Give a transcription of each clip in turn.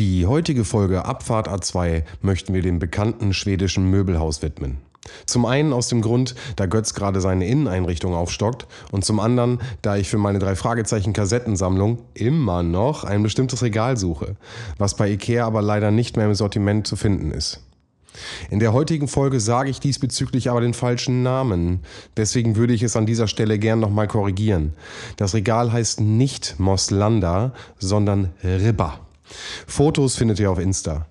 Die heutige Folge Abfahrt A2 möchten wir dem bekannten schwedischen Möbelhaus widmen. Zum einen aus dem Grund, da Götz gerade seine Inneneinrichtung aufstockt und zum anderen, da ich für meine drei Fragezeichen Kassettensammlung immer noch ein bestimmtes Regal suche, was bei Ikea aber leider nicht mehr im Sortiment zu finden ist. In der heutigen Folge sage ich diesbezüglich aber den falschen Namen. Deswegen würde ich es an dieser Stelle gern nochmal korrigieren. Das Regal heißt nicht Moslanda, sondern Ribba. Fotos findet ihr auf Insta.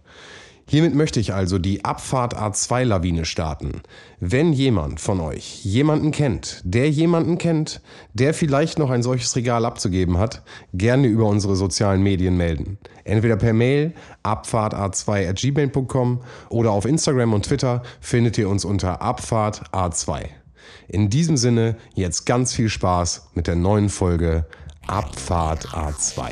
Hiermit möchte ich also die Abfahrt A2-Lawine starten. Wenn jemand von euch jemanden kennt, der jemanden kennt, der vielleicht noch ein solches Regal abzugeben hat, gerne über unsere sozialen Medien melden. Entweder per Mail abfahrta2.gmail.com oder auf Instagram und Twitter findet ihr uns unter Abfahrt A2. In diesem Sinne jetzt ganz viel Spaß mit der neuen Folge Abfahrt A2.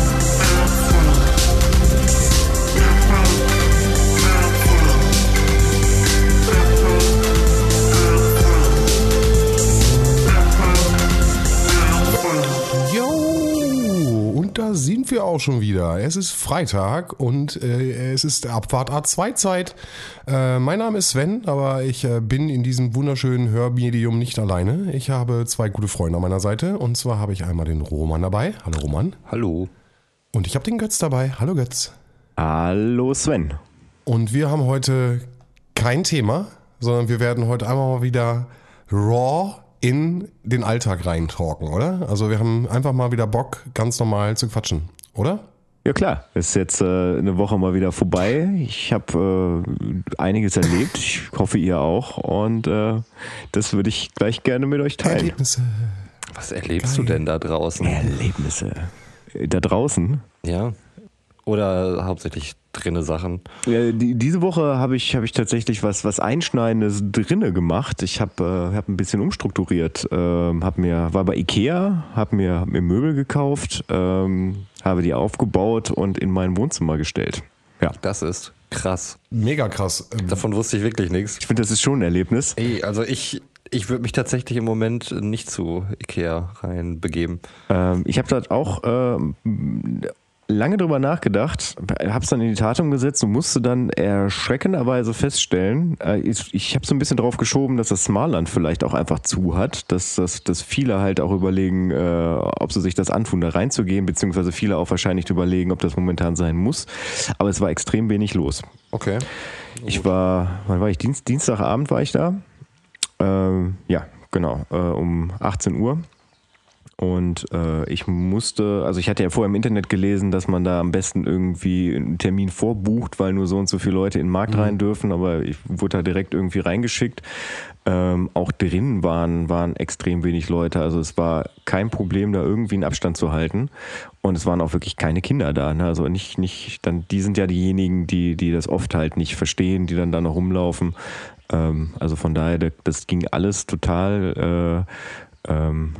Und da sind wir auch schon wieder. Es ist Freitag und äh, es ist Abfahrt A2-Zeit. Äh, mein Name ist Sven, aber ich äh, bin in diesem wunderschönen Hörmedium nicht alleine. Ich habe zwei gute Freunde an meiner Seite und zwar habe ich einmal den Roman dabei. Hallo Roman. Hallo. Und ich habe den Götz dabei. Hallo Götz. Hallo Sven. Und wir haben heute kein Thema, sondern wir werden heute einmal mal wieder raw in den Alltag reintalken, oder? Also wir haben einfach mal wieder Bock, ganz normal zu quatschen, oder? Ja klar, ist jetzt äh, eine Woche mal wieder vorbei. Ich habe äh, einiges erlebt. Ich hoffe ihr auch. Und äh, das würde ich gleich gerne mit euch teilen. Erlebnisse. Was erlebst du denn da draußen? Erlebnisse. Äh, Da draußen. Ja. Oder hauptsächlich drinne Sachen? Ja, die, diese Woche habe ich, hab ich tatsächlich was, was Einschneidendes drinne gemacht. Ich habe äh, hab ein bisschen umstrukturiert. Ähm, hab mir, war bei Ikea, habe mir, hab mir Möbel gekauft, ähm, habe die aufgebaut und in mein Wohnzimmer gestellt. Ja, Das ist krass. Mega krass. Ähm, Davon wusste ich wirklich nichts. ich finde, das ist schon ein Erlebnis. Ey, also ich, ich würde mich tatsächlich im Moment nicht zu Ikea reinbegeben. Ähm, ich habe dort auch ähm, lange drüber nachgedacht, habe es dann in die Tat umgesetzt und musste dann erschreckenderweise feststellen, äh, ich, ich habe so ein bisschen drauf geschoben, dass das Smartland vielleicht auch einfach zu hat, dass, dass, dass viele halt auch überlegen, äh, ob sie sich das antun, da reinzugehen, beziehungsweise viele auch wahrscheinlich überlegen, ob das momentan sein muss. Aber es war extrem wenig los. Okay. Ich war, wann war ich? Dienst, Dienstagabend war ich da. Ähm, ja, genau, äh, um 18 Uhr. Und äh, ich musste, also ich hatte ja vorher im Internet gelesen, dass man da am besten irgendwie einen Termin vorbucht, weil nur so und so viele Leute in den Markt rein dürfen, aber ich wurde da direkt irgendwie reingeschickt. Ähm, auch drinnen waren, waren extrem wenig Leute, also es war kein Problem, da irgendwie einen Abstand zu halten. Und es waren auch wirklich keine Kinder da. Ne? Also nicht, nicht, dann, die sind ja diejenigen, die, die das oft halt nicht verstehen, die dann da noch rumlaufen. Ähm, also von daher, das ging alles total, äh, ähm,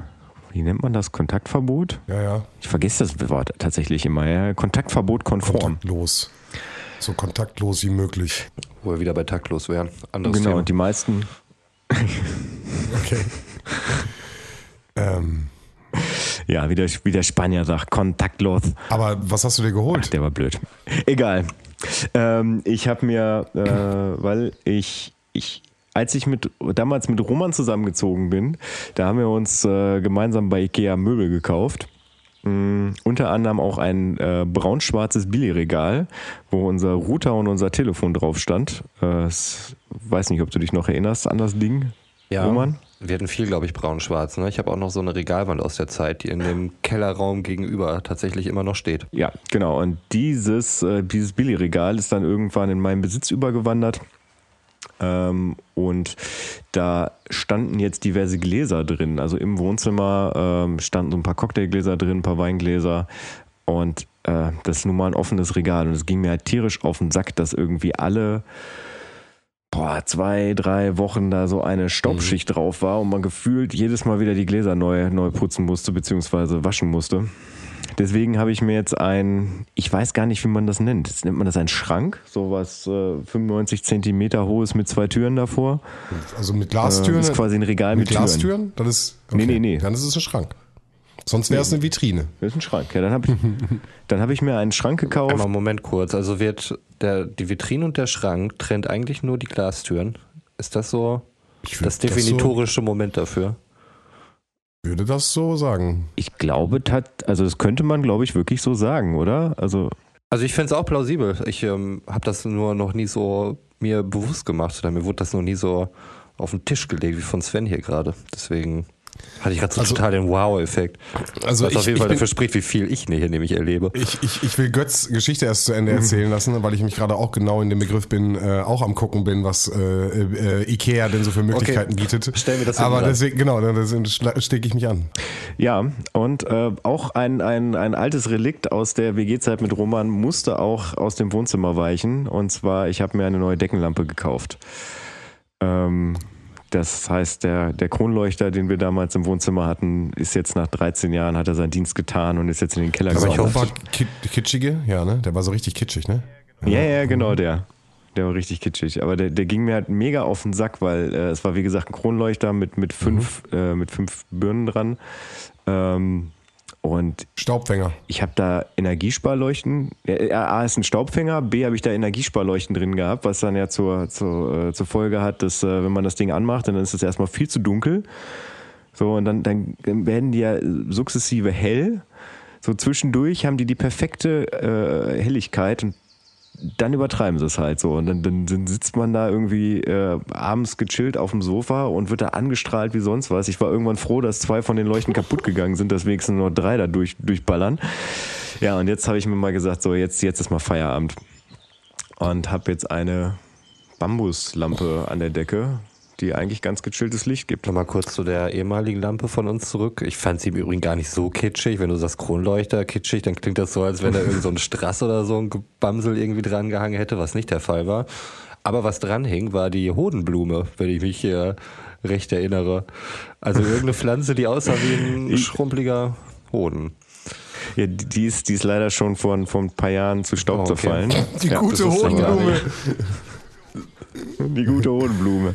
wie nennt man das? Kontaktverbot? ja, ja. Ich vergesse das Wort tatsächlich immer. Ja. Kontaktverbot konform. Kontaktlos. So kontaktlos wie möglich. Wo wir wieder bei taktlos wären. Anderes Genau, Thema. und die meisten, Okay. ähm, ja, wie der, wie der Spanier sagt, kontaktlos. aber was hast du dir geholt? Der war blöd. Egal. Ähm, ich habe mir, äh, weil ich, ich, als ich mit damals mit Roman zusammengezogen bin, da haben wir uns äh, gemeinsam bei Ikea Möbel gekauft. Mm, unter anderem auch ein äh, braun-schwarzes Billigregal, wo unser Router und unser Telefon drauf stand. Äh, es- weiß nicht, ob du dich noch erinnerst an das Ding, ja. Roman. Wir hatten viel, glaube ich, braun-schwarz. Ne? Ich habe auch noch so eine Regalwand aus der Zeit, die in dem Kellerraum gegenüber tatsächlich immer noch steht. Ja, genau. Und dieses, äh, dieses Billigregal ist dann irgendwann in meinen Besitz übergewandert. Ähm, und da standen jetzt diverse Gläser drin. Also im Wohnzimmer ähm, standen so ein paar Cocktailgläser drin, ein paar Weingläser. Und äh, das ist nun mal ein offenes Regal. Und es ging mir halt tierisch auf den Sack, dass irgendwie alle boah, zwei, drei Wochen da so eine Staubschicht Mhm. drauf war und man gefühlt jedes Mal wieder die Gläser neu, neu putzen musste, beziehungsweise waschen musste. Deswegen habe ich mir jetzt ein, ich weiß gar nicht, wie man das nennt. Jetzt nennt man das ein Schrank, sowas äh, 95 Zentimeter hohes mit zwei Türen davor. Also mit Äh, Glastüren. das ist quasi ein Regal mit mit, Türen. Glastüren? Das ist. Nee, nee, nee. Dann ist es ein Schrank. Sonst wäre es eine Vitrine. Das ist ein Schrank. Ja, dann habe ich, dann habe ich mir einen Schrank gekauft. Einmal Moment kurz. Also wird der, die Vitrine und der Schrank trennt eigentlich nur die Glastüren. Ist das so das das so- definitorische Moment dafür? Würde das so sagen. Ich glaube, tat, also das könnte man, glaube ich, wirklich so sagen, oder? Also Also ich finde es auch plausibel. Ich ähm, habe das nur noch nie so mir bewusst gemacht oder mir wurde das noch nie so auf den Tisch gelegt wie von Sven hier gerade. Deswegen hatte ich gerade so Also- total den Wow-Effekt. Also Was ich, auf jeden Fall bin- dafür spricht, wie viel ich hier nämlich erlebe. Ich, ich, ich will Götz Geschichte erst zu Ende erzählen lassen, weil ich mich gerade auch genau in dem Begriff bin, äh, auch am gucken bin, was äh, äh, Ikea denn so für Möglichkeiten bietet. stell mir das Aber deswegen, genau, deswegen stecke ich mich an. Ja, und äh, auch ein, ein, ein altes Relikt aus der WG-Zeit mit Roman musste auch aus dem Wohnzimmer weichen. Und zwar, ich habe mir eine neue Deckenlampe gekauft. Ähm, das heißt, der, der Kronleuchter, den wir damals im Wohnzimmer hatten, ist jetzt nach 13 Jahren, hat er seinen Dienst getan und ist jetzt in den Keller Aber ich hoffe, kit kitschige, ja, ne? Der war so richtig kitschig, ne? Ja, ja, genau der. Der war richtig kitschig. Aber der, der ging mir halt mega auf den Sack, weil äh, es war wie gesagt ein Kronleuchter mit, mit, fünf, äh, mit fünf Birnen dran. Ähm, und Staubfänger. ich habe da Energiesparleuchten. A ist ein Staubfänger, B habe ich da Energiesparleuchten drin gehabt, was dann ja zur, zur, äh, zur Folge hat, dass äh, wenn man das Ding anmacht, dann ist es erstmal viel zu dunkel. So, und dann, dann werden die ja sukzessive hell. So zwischendurch haben die die perfekte äh, Helligkeit und dann übertreiben sie es halt so. Und dann, dann, dann sitzt man da irgendwie äh, abends gechillt auf dem Sofa und wird da angestrahlt wie sonst was. Ich war irgendwann froh, dass zwei von den Leuchten kaputt gegangen sind, dass wenigstens nur drei da durch, durchballern. Ja, und jetzt habe ich mir mal gesagt, so jetzt, jetzt ist mal Feierabend. Und habe jetzt eine Bambuslampe an der Decke, die eigentlich ganz gechilltes Licht gibt. Nochmal kurz zu der ehemaligen Lampe von uns zurück. Ich fand sie im Übrigen gar nicht so kitschig. Wenn du sagst Kronleuchter kitschig, dann klingt das so, als wenn da irgend so ein Strass oder so ein Gebamsel irgendwie dran gehangen hätte, was nicht der Fall war. Aber was dran hing, war die Hodenblume, wenn ich mich hier recht erinnere. Also irgendeine Pflanze, die aussah wie ein schrumpeliger Hoden. Ja, die ist, die ist leider schon vor, vor ein paar Jahren zu Staub Oh, okay. zerfallen. Die Ja, gute Hodenblume. Die gute Hodenblume.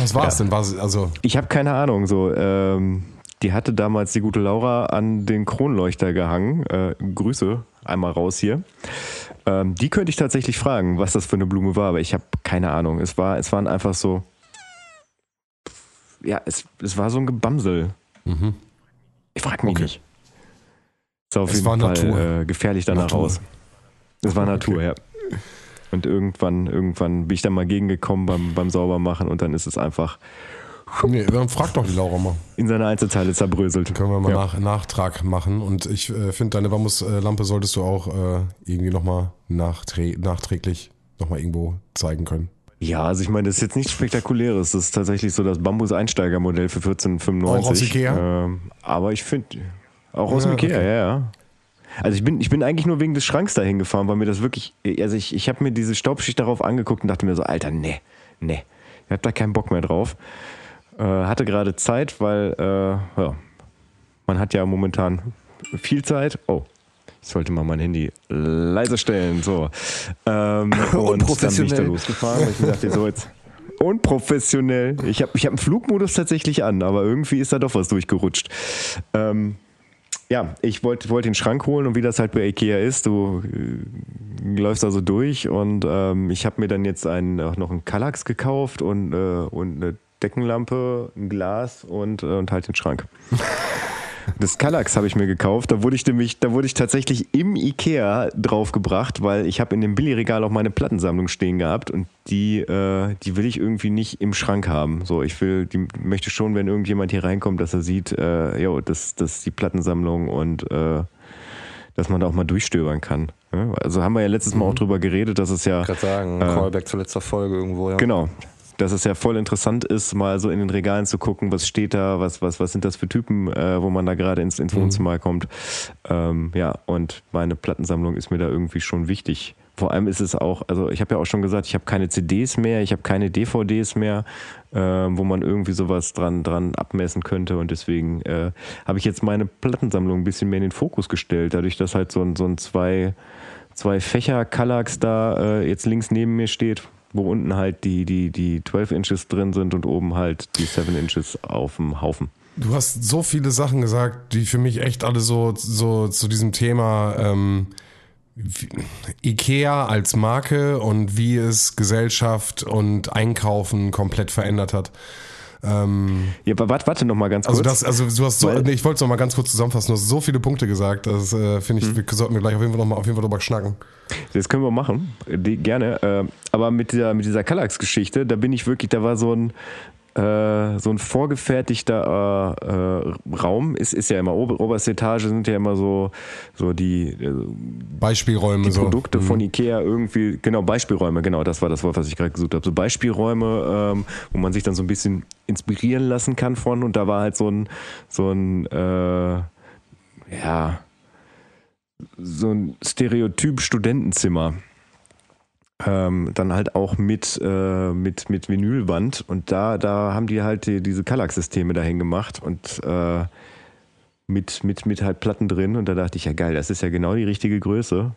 Was war es denn? War es, also, Ich habe keine Ahnung. So, ähm, die hatte damals die gute Laura an den Kronleuchter gehangen. Äh, Grüße einmal raus hier. Ähm, die könnte ich tatsächlich fragen, was das für eine Blume war, aber ich habe keine Ahnung. Es war, es waren einfach so. Ja, es, es war so ein Gebamsel. mhm. Ich frage mich Okay. nicht. Ist auf Es jeden war Fall Natur. Äh, gefährlich danach Natur. raus. Es war Natur, ja. Und irgendwann, irgendwann bin ich da mal gegengekommen beim, beim Saubermachen und dann ist es einfach nee, dann frag doch die Laura mal. in seine Einzelteile zerbröselt. Können wir mal Ja. nach, Nachtrag machen. Und ich äh, finde, deine Bambuslampe solltest du auch äh, irgendwie nochmal nachträ nachträglich nochmal irgendwo zeigen können. Ja, also ich meine, das ist jetzt nichts Spektakuläres. Das ist tatsächlich so das Bambus-Einsteigermodell für 1495. Auch aus Ikea? Ähm, aber ich finde, auch aus Ja, Ikea, okay. ja, ja. Also ich bin, ich bin eigentlich nur wegen des Schranks dahin gefahren, weil mir das wirklich, also ich, ich habe mir diese Staubschicht darauf angeguckt und dachte mir so, Alter, nee, nee, ich hab da keinen Bock mehr drauf. Äh, hatte gerade Zeit, weil, äh, ja, man hat ja momentan viel Zeit. Oh, ich sollte mal mein Handy leise stellen. So. Ähm, und dann bin ich da Unprofessionell. losgefahren und ich dachte so jetzt. Unprofessionell. Ich habe ich hab einen Flugmodus tatsächlich an, aber irgendwie ist da doch was durchgerutscht. Ähm, ja, ich wollte wollt den Schrank holen und wie das halt bei Ikea ist, du äh, läufst da so durch und ähm, ich habe mir dann jetzt einen, auch noch einen Kallax gekauft und, äh, und eine Deckenlampe, ein Glas und, äh, und halt den Schrank. Das Kallax habe ich mir gekauft. Da wurde ich nämlich, da wurde ich tatsächlich im Ikea draufgebracht, weil ich habe in dem Billigregal auch meine Plattensammlung stehen gehabt und die, äh, die will ich irgendwie nicht im Schrank haben. So, ich will, die möchte schon, wenn irgendjemand hier reinkommt, dass er sieht, äh, jo, das, das ist die Plattensammlung und äh, dass man da auch mal durchstöbern kann. Ja, Also haben wir ja letztes Mal auch drüber geredet, dass es ja Ich gerade sagen, Äh, Callback zur letzter Folge irgendwo, ja. Genau. Dass es ja voll interessant ist, mal so in den Regalen zu gucken, was steht da, was, was, was sind das für Typen, äh, wo man da gerade ins, ins Wohnzimmer kommt. Ähm, ja, und meine Plattensammlung ist mir da irgendwie schon wichtig, vor allem ist es auch, also ich habe ja auch schon gesagt, ich habe keine CDs mehr, ich habe keine DVDs mehr, äh, wo man irgendwie sowas dran, dran abmessen könnte. Und deswegen äh, habe ich jetzt meine Plattensammlung ein bisschen mehr in den Fokus gestellt, dadurch, dass halt so ein, so ein zwei, zwei Fächer Kallax da äh, jetzt links neben mir steht, wo unten halt die, die, die 12 Inches drin sind und oben halt die 7 Inches auf dem Haufen. Du hast so viele Sachen gesagt, die für mich echt alle so, so zu diesem Thema ähm, Ikea als Marke und wie es Gesellschaft und Einkaufen komplett verändert hat. Ähm, ja, aber warte, warte noch mal ganz kurz. Also, das, also du hast so, nee, ich wollte es noch mal ganz kurz zusammenfassen. Du hast so viele Punkte gesagt. Das äh, finde ich, hm. wir sollten wir gleich auf jeden Fall noch mal auf jeden Fall drüber schnacken. Das können wir machen, die, gerne. Äh, aber mit dieser, mit dieser Kallax-Geschichte, da bin ich wirklich, da war so ein, äh, so ein vorgefertigter äh, äh, Raum ist, ist ja immer ober, oberste Etage sind ja immer so so die äh, Beispielräume die Produkte so. von mhm. Ikea irgendwie genau Beispielräume genau das war das Wort was ich gerade gesucht habe so Beispielräume ähm, wo man sich dann so ein bisschen inspirieren lassen kann von und da war halt so ein so ein äh, ja so ein Stereotyp Studentenzimmer ähm, dann halt auch mit, äh, mit, mit Vinylwand und da, da haben die halt die, diese Kallax-Systeme dahin gemacht und äh, mit, mit, mit halt Platten drin und da dachte ich, ja geil, das ist ja genau die richtige Größe.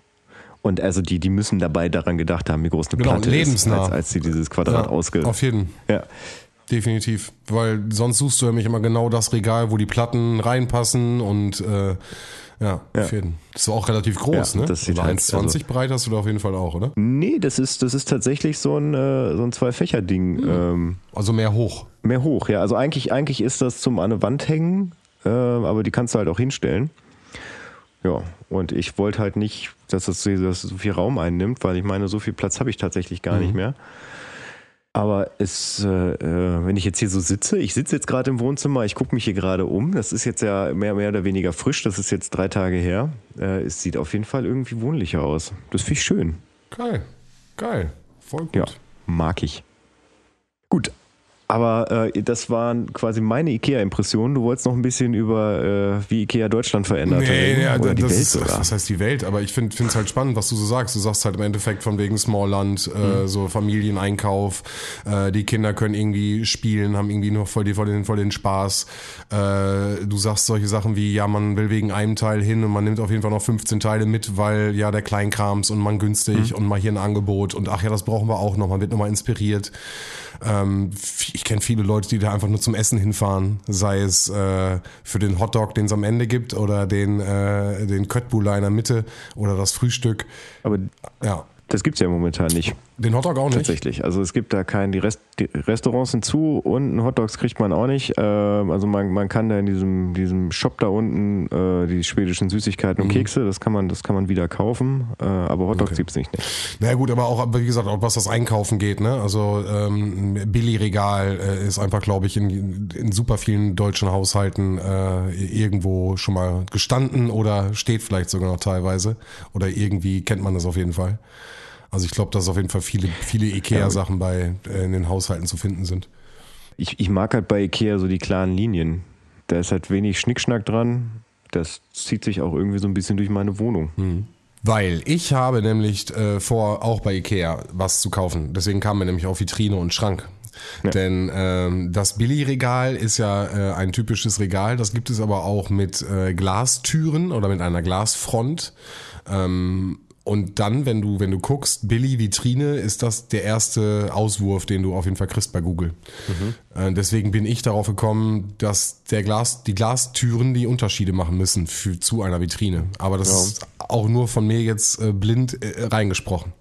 Und also die, die müssen dabei daran gedacht haben, wie groß eine genau, Platte lebensnah. ist, als, als sie dieses Quadrat ja, ausge... Auf jeden. Ja. Definitiv. Weil sonst suchst du nämlich immer genau das Regal, wo die Platten reinpassen und äh, ja, ja. Fäden. Das ist auch relativ groß, ja, ne? Das sieht also 1,20 also, breit hast du da auf jeden Fall auch, oder? Nee, das ist, das ist tatsächlich so ein, äh, so ein Zwei-Fächer-Ding. Mhm. Ähm, also mehr hoch. Mehr hoch, ja. Also eigentlich, eigentlich ist das zum an eine Wand hängen, äh, aber die kannst du halt auch hinstellen. Ja, und ich wollte halt nicht, dass das, dass das so viel Raum einnimmt, weil ich meine, so viel Platz habe ich tatsächlich gar mhm. nicht mehr. Aber es, äh, äh, wenn ich jetzt hier so sitze, ich sitze jetzt gerade im Wohnzimmer, ich gucke mich hier gerade um. Das ist jetzt ja mehr, mehr oder weniger frisch, das ist jetzt drei Tage her. Äh, es sieht auf jeden Fall irgendwie wohnlicher aus. Das finde ich schön. Geil, geil, voll gut. Ja, mag ich. Gut, aber äh, das waren quasi meine IKEA-Impressionen. Du wolltest noch ein bisschen über, äh, wie IKEA Deutschland verändert nee, nee, oder die Welt ist, sogar. Was heißt die Welt? Aber ich finde es halt spannend, was du so sagst. Du sagst halt im Endeffekt von wegen Smallland, äh, mhm. so Familieneinkauf. Äh, die Kinder können irgendwie spielen, haben irgendwie noch voll, voll, den, voll den Spaß. Äh, du sagst solche Sachen wie, ja, man will wegen einem Teil hin und man nimmt auf jeden Fall noch 15 Teile mit, weil ja der Kleinkrams und man günstig mhm. und mal hier ein Angebot und ach ja, das brauchen wir auch noch. Man wird nochmal inspiriert. Ähm, ich kenne viele Leute, die da einfach nur zum Essen hinfahren, sei es äh, für den Hotdog, den es am Ende gibt, oder den, äh, den Köttbullar in der Mitte oder das Frühstück. Aber ja. Das gibt es ja momentan nicht. Den Hotdog auch nicht? Tatsächlich. Also es gibt da keinen, die, Rest, die Restaurants sind zu und einen Hotdogs kriegt man auch nicht. Äh, also man, man kann da in diesem, diesem Shop da unten äh, die schwedischen Süßigkeiten und mhm. Kekse, das kann man, das kann man wieder kaufen, äh, aber Hotdogs okay. gibt es nicht. Ne? Na naja, gut, aber auch, wie gesagt, auch was das Einkaufen geht, ne? Also ähm, Billy-Regal äh, ist einfach, glaube ich, in, in super vielen deutschen Haushalten äh, irgendwo schon mal gestanden oder steht vielleicht sogar noch teilweise. Oder irgendwie kennt man das auf jeden Fall. Also ich glaube, dass auf jeden Fall viele, viele Ikea-Sachen bei äh, in den Haushalten zu finden sind. Ich, ich mag halt bei Ikea so die klaren Linien. Da ist halt wenig Schnickschnack dran. Das zieht sich auch irgendwie so ein bisschen durch meine Wohnung. Mhm. Weil ich habe nämlich äh, vor, auch bei Ikea was zu kaufen. Deswegen kam mir nämlich auch Vitrine und Schrank. Ja. Denn ähm, das Billy-Regal ist ja äh, ein typisches Regal. Das gibt es aber auch mit äh, Glastüren oder mit einer Glasfront. Ähm, und dann, wenn du, wenn du guckst, Billy Vitrine, ist das der erste Auswurf, den du auf jeden Fall kriegst bei Google. Mhm. Äh, deswegen bin ich darauf gekommen, dass der Glas, die Glastüren die Unterschiede machen müssen für, zu einer Vitrine. Aber das ja. ist auch nur von mir jetzt äh, blind äh, reingesprochen.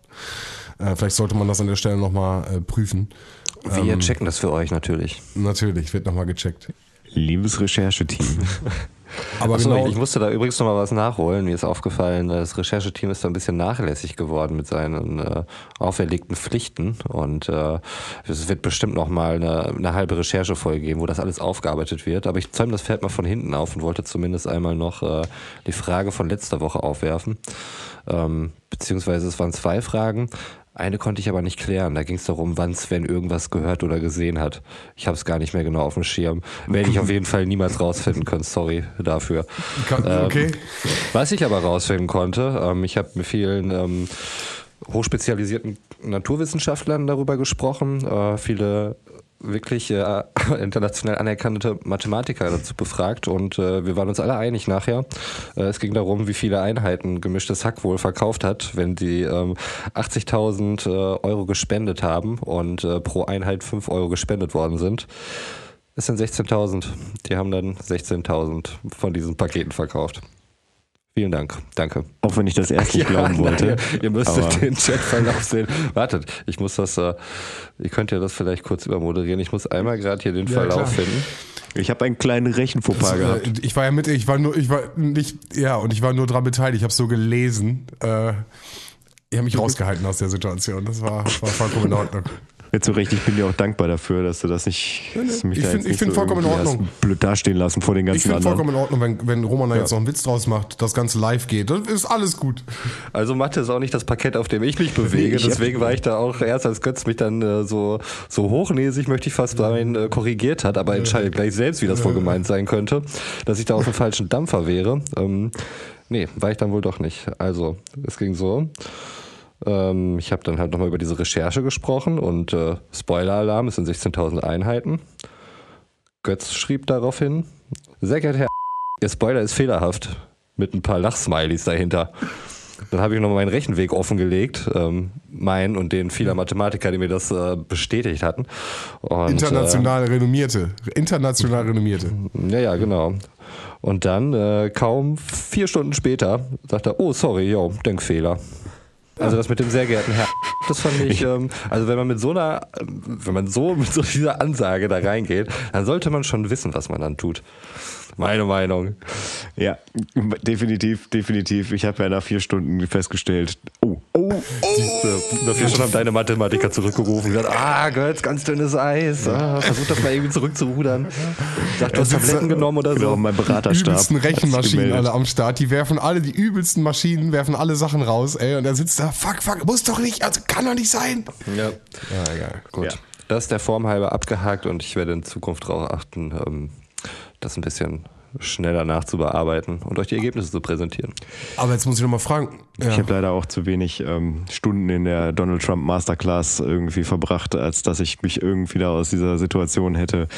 Äh, vielleicht sollte man das an der Stelle nochmal äh, prüfen. Wir ähm, checken das für euch natürlich. Natürlich, wird nochmal gecheckt. Liebes Rechercheteam. Aber Achso, genau. ich musste da übrigens noch mal was nachholen. Mir ist aufgefallen, das Rechercheteam ist da ein bisschen nachlässig geworden mit seinen äh, auferlegten Pflichten. Und äh, es wird bestimmt noch mal eine, eine halbe Recherchefolge geben, wo das alles aufgearbeitet wird. Aber ich zäume das Pferd mal von hinten auf und wollte zumindest einmal noch äh, die Frage von letzter Woche aufwerfen. Ähm, beziehungsweise es waren zwei Fragen. Eine konnte ich aber nicht klären. Da ging es darum, wann Sven irgendwas gehört oder gesehen hat. Ich habe es gar nicht mehr genau auf dem Schirm. Werde ich auf jeden Fall niemals rausfinden können. Sorry dafür. Okay. Ähm, was ich aber rausfinden konnte, ähm, ich habe mit vielen ähm, hochspezialisierten Naturwissenschaftlern darüber gesprochen, äh, viele wirklich äh, international anerkannte Mathematiker dazu befragt und äh, wir waren uns alle einig nachher. Äh, es ging darum, wie viele Einheiten gemischtes Hack wohl verkauft hat, wenn die ähm, 80.000 äh, Euro gespendet haben und äh, pro Einheit 5 Euro gespendet worden sind. Es sind 16.000. Die haben dann 16.000 von diesen Paketen verkauft. Vielen Dank. Danke. Auch wenn ich das erst nicht glauben wollte. Nein, ihr, ihr müsstet aber- den Chatverlauf sehen. Wartet, ich muss das, äh, ihr könnt ja das vielleicht kurz übermoderieren. Ich muss einmal gerade hier den Ja, Verlauf klar. finden. Ich habe einen kleinen Rechenfauxpas gehabt. Äh, Ich war ja mit, ich war nur, ich war nicht, ja, und ich war nur dran beteiligt. Ich habe so gelesen. Äh, ich habe mich rausgehalten aus der Situation. Das war, war vollkommen in Ordnung. Jetzt so recht, ich bin dir auch dankbar dafür, dass du das nicht. dass du mich Ich da find- find vollkommen in Ordnung. Blöd dastehen lassen vor den ganzen Ich finde vollkommen in Ordnung, wenn, wenn Roman da jetzt noch einen Witz draus macht, das Ganze live geht. Dann ist alles gut. Also Mathe ist auch nicht das Parkett, auf dem ich mich bewege. Ich Deswegen war ich da auch erst, als Götz mich dann äh, so, so hochnäsig, möchte ich fast sagen, äh, korrigiert hat, aber entscheidet gleich selbst, wie das wohl gemeint sein könnte, dass ich da auf dem falschen Dampfer wäre. Ähm, nee, war ich dann wohl doch nicht. Also, es ging so. Ähm, ich habe dann halt nochmal über diese Recherche gesprochen und äh, Spoiler-Alarm, es sind 16.000 Einheiten. Götz schrieb daraufhin, sehr geehrter Herr, Ihr Spoiler ist fehlerhaft, mit ein paar Lachsmilies dahinter. Dann habe ich noch meinen Rechenweg offengelegt, ähm, meinen und den vieler Mathematiker, die mir das äh, bestätigt hatten. Und, International renommierte. International renommierte. Äh, ja, ja, genau. Und dann, äh, kaum vier Stunden später, sagt er, oh, sorry, yo, Denkfehler. Also das mit dem sehr geehrten Herrn, das fand ich, ähm, also wenn man mit so einer, wenn man so mit so dieser Ansage da reingeht, dann sollte man schon wissen, was man dann tut. Meine Meinung. Ja, definitiv, definitiv. Ich habe ja nach vier Stunden festgestellt, oh, oh, Siehste, Dafür schon haben deine Mathematiker zurückgerufen und gesagt, ah, Götz, ganz dünnes Eis. Ah, versuch das mal irgendwie zurückzurudern. Sag, du hast Tabletten genommen oder genau, so. mein Die Beraterstab. übelsten hat sich Rechenmaschinen alle am Start. Die werfen alle, die übelsten Maschinen werfen alle Sachen raus, ey. Und er sitzt da, fuck, fuck, muss doch nicht, also kann doch nicht sein. Ja. Ja, egal. Gut. Ja. Das ist der Form halber abgehakt und ich werde in Zukunft darauf achten, ähm, das ein bisschen schneller nachzubearbeiten und euch die Ergebnisse zu präsentieren. Aber jetzt muss ich nochmal fragen. Ja. Ich habe leider auch zu wenig ähm, Stunden in der Donald Trump Masterclass irgendwie verbracht, als dass ich mich irgendwie da aus dieser Situation hätte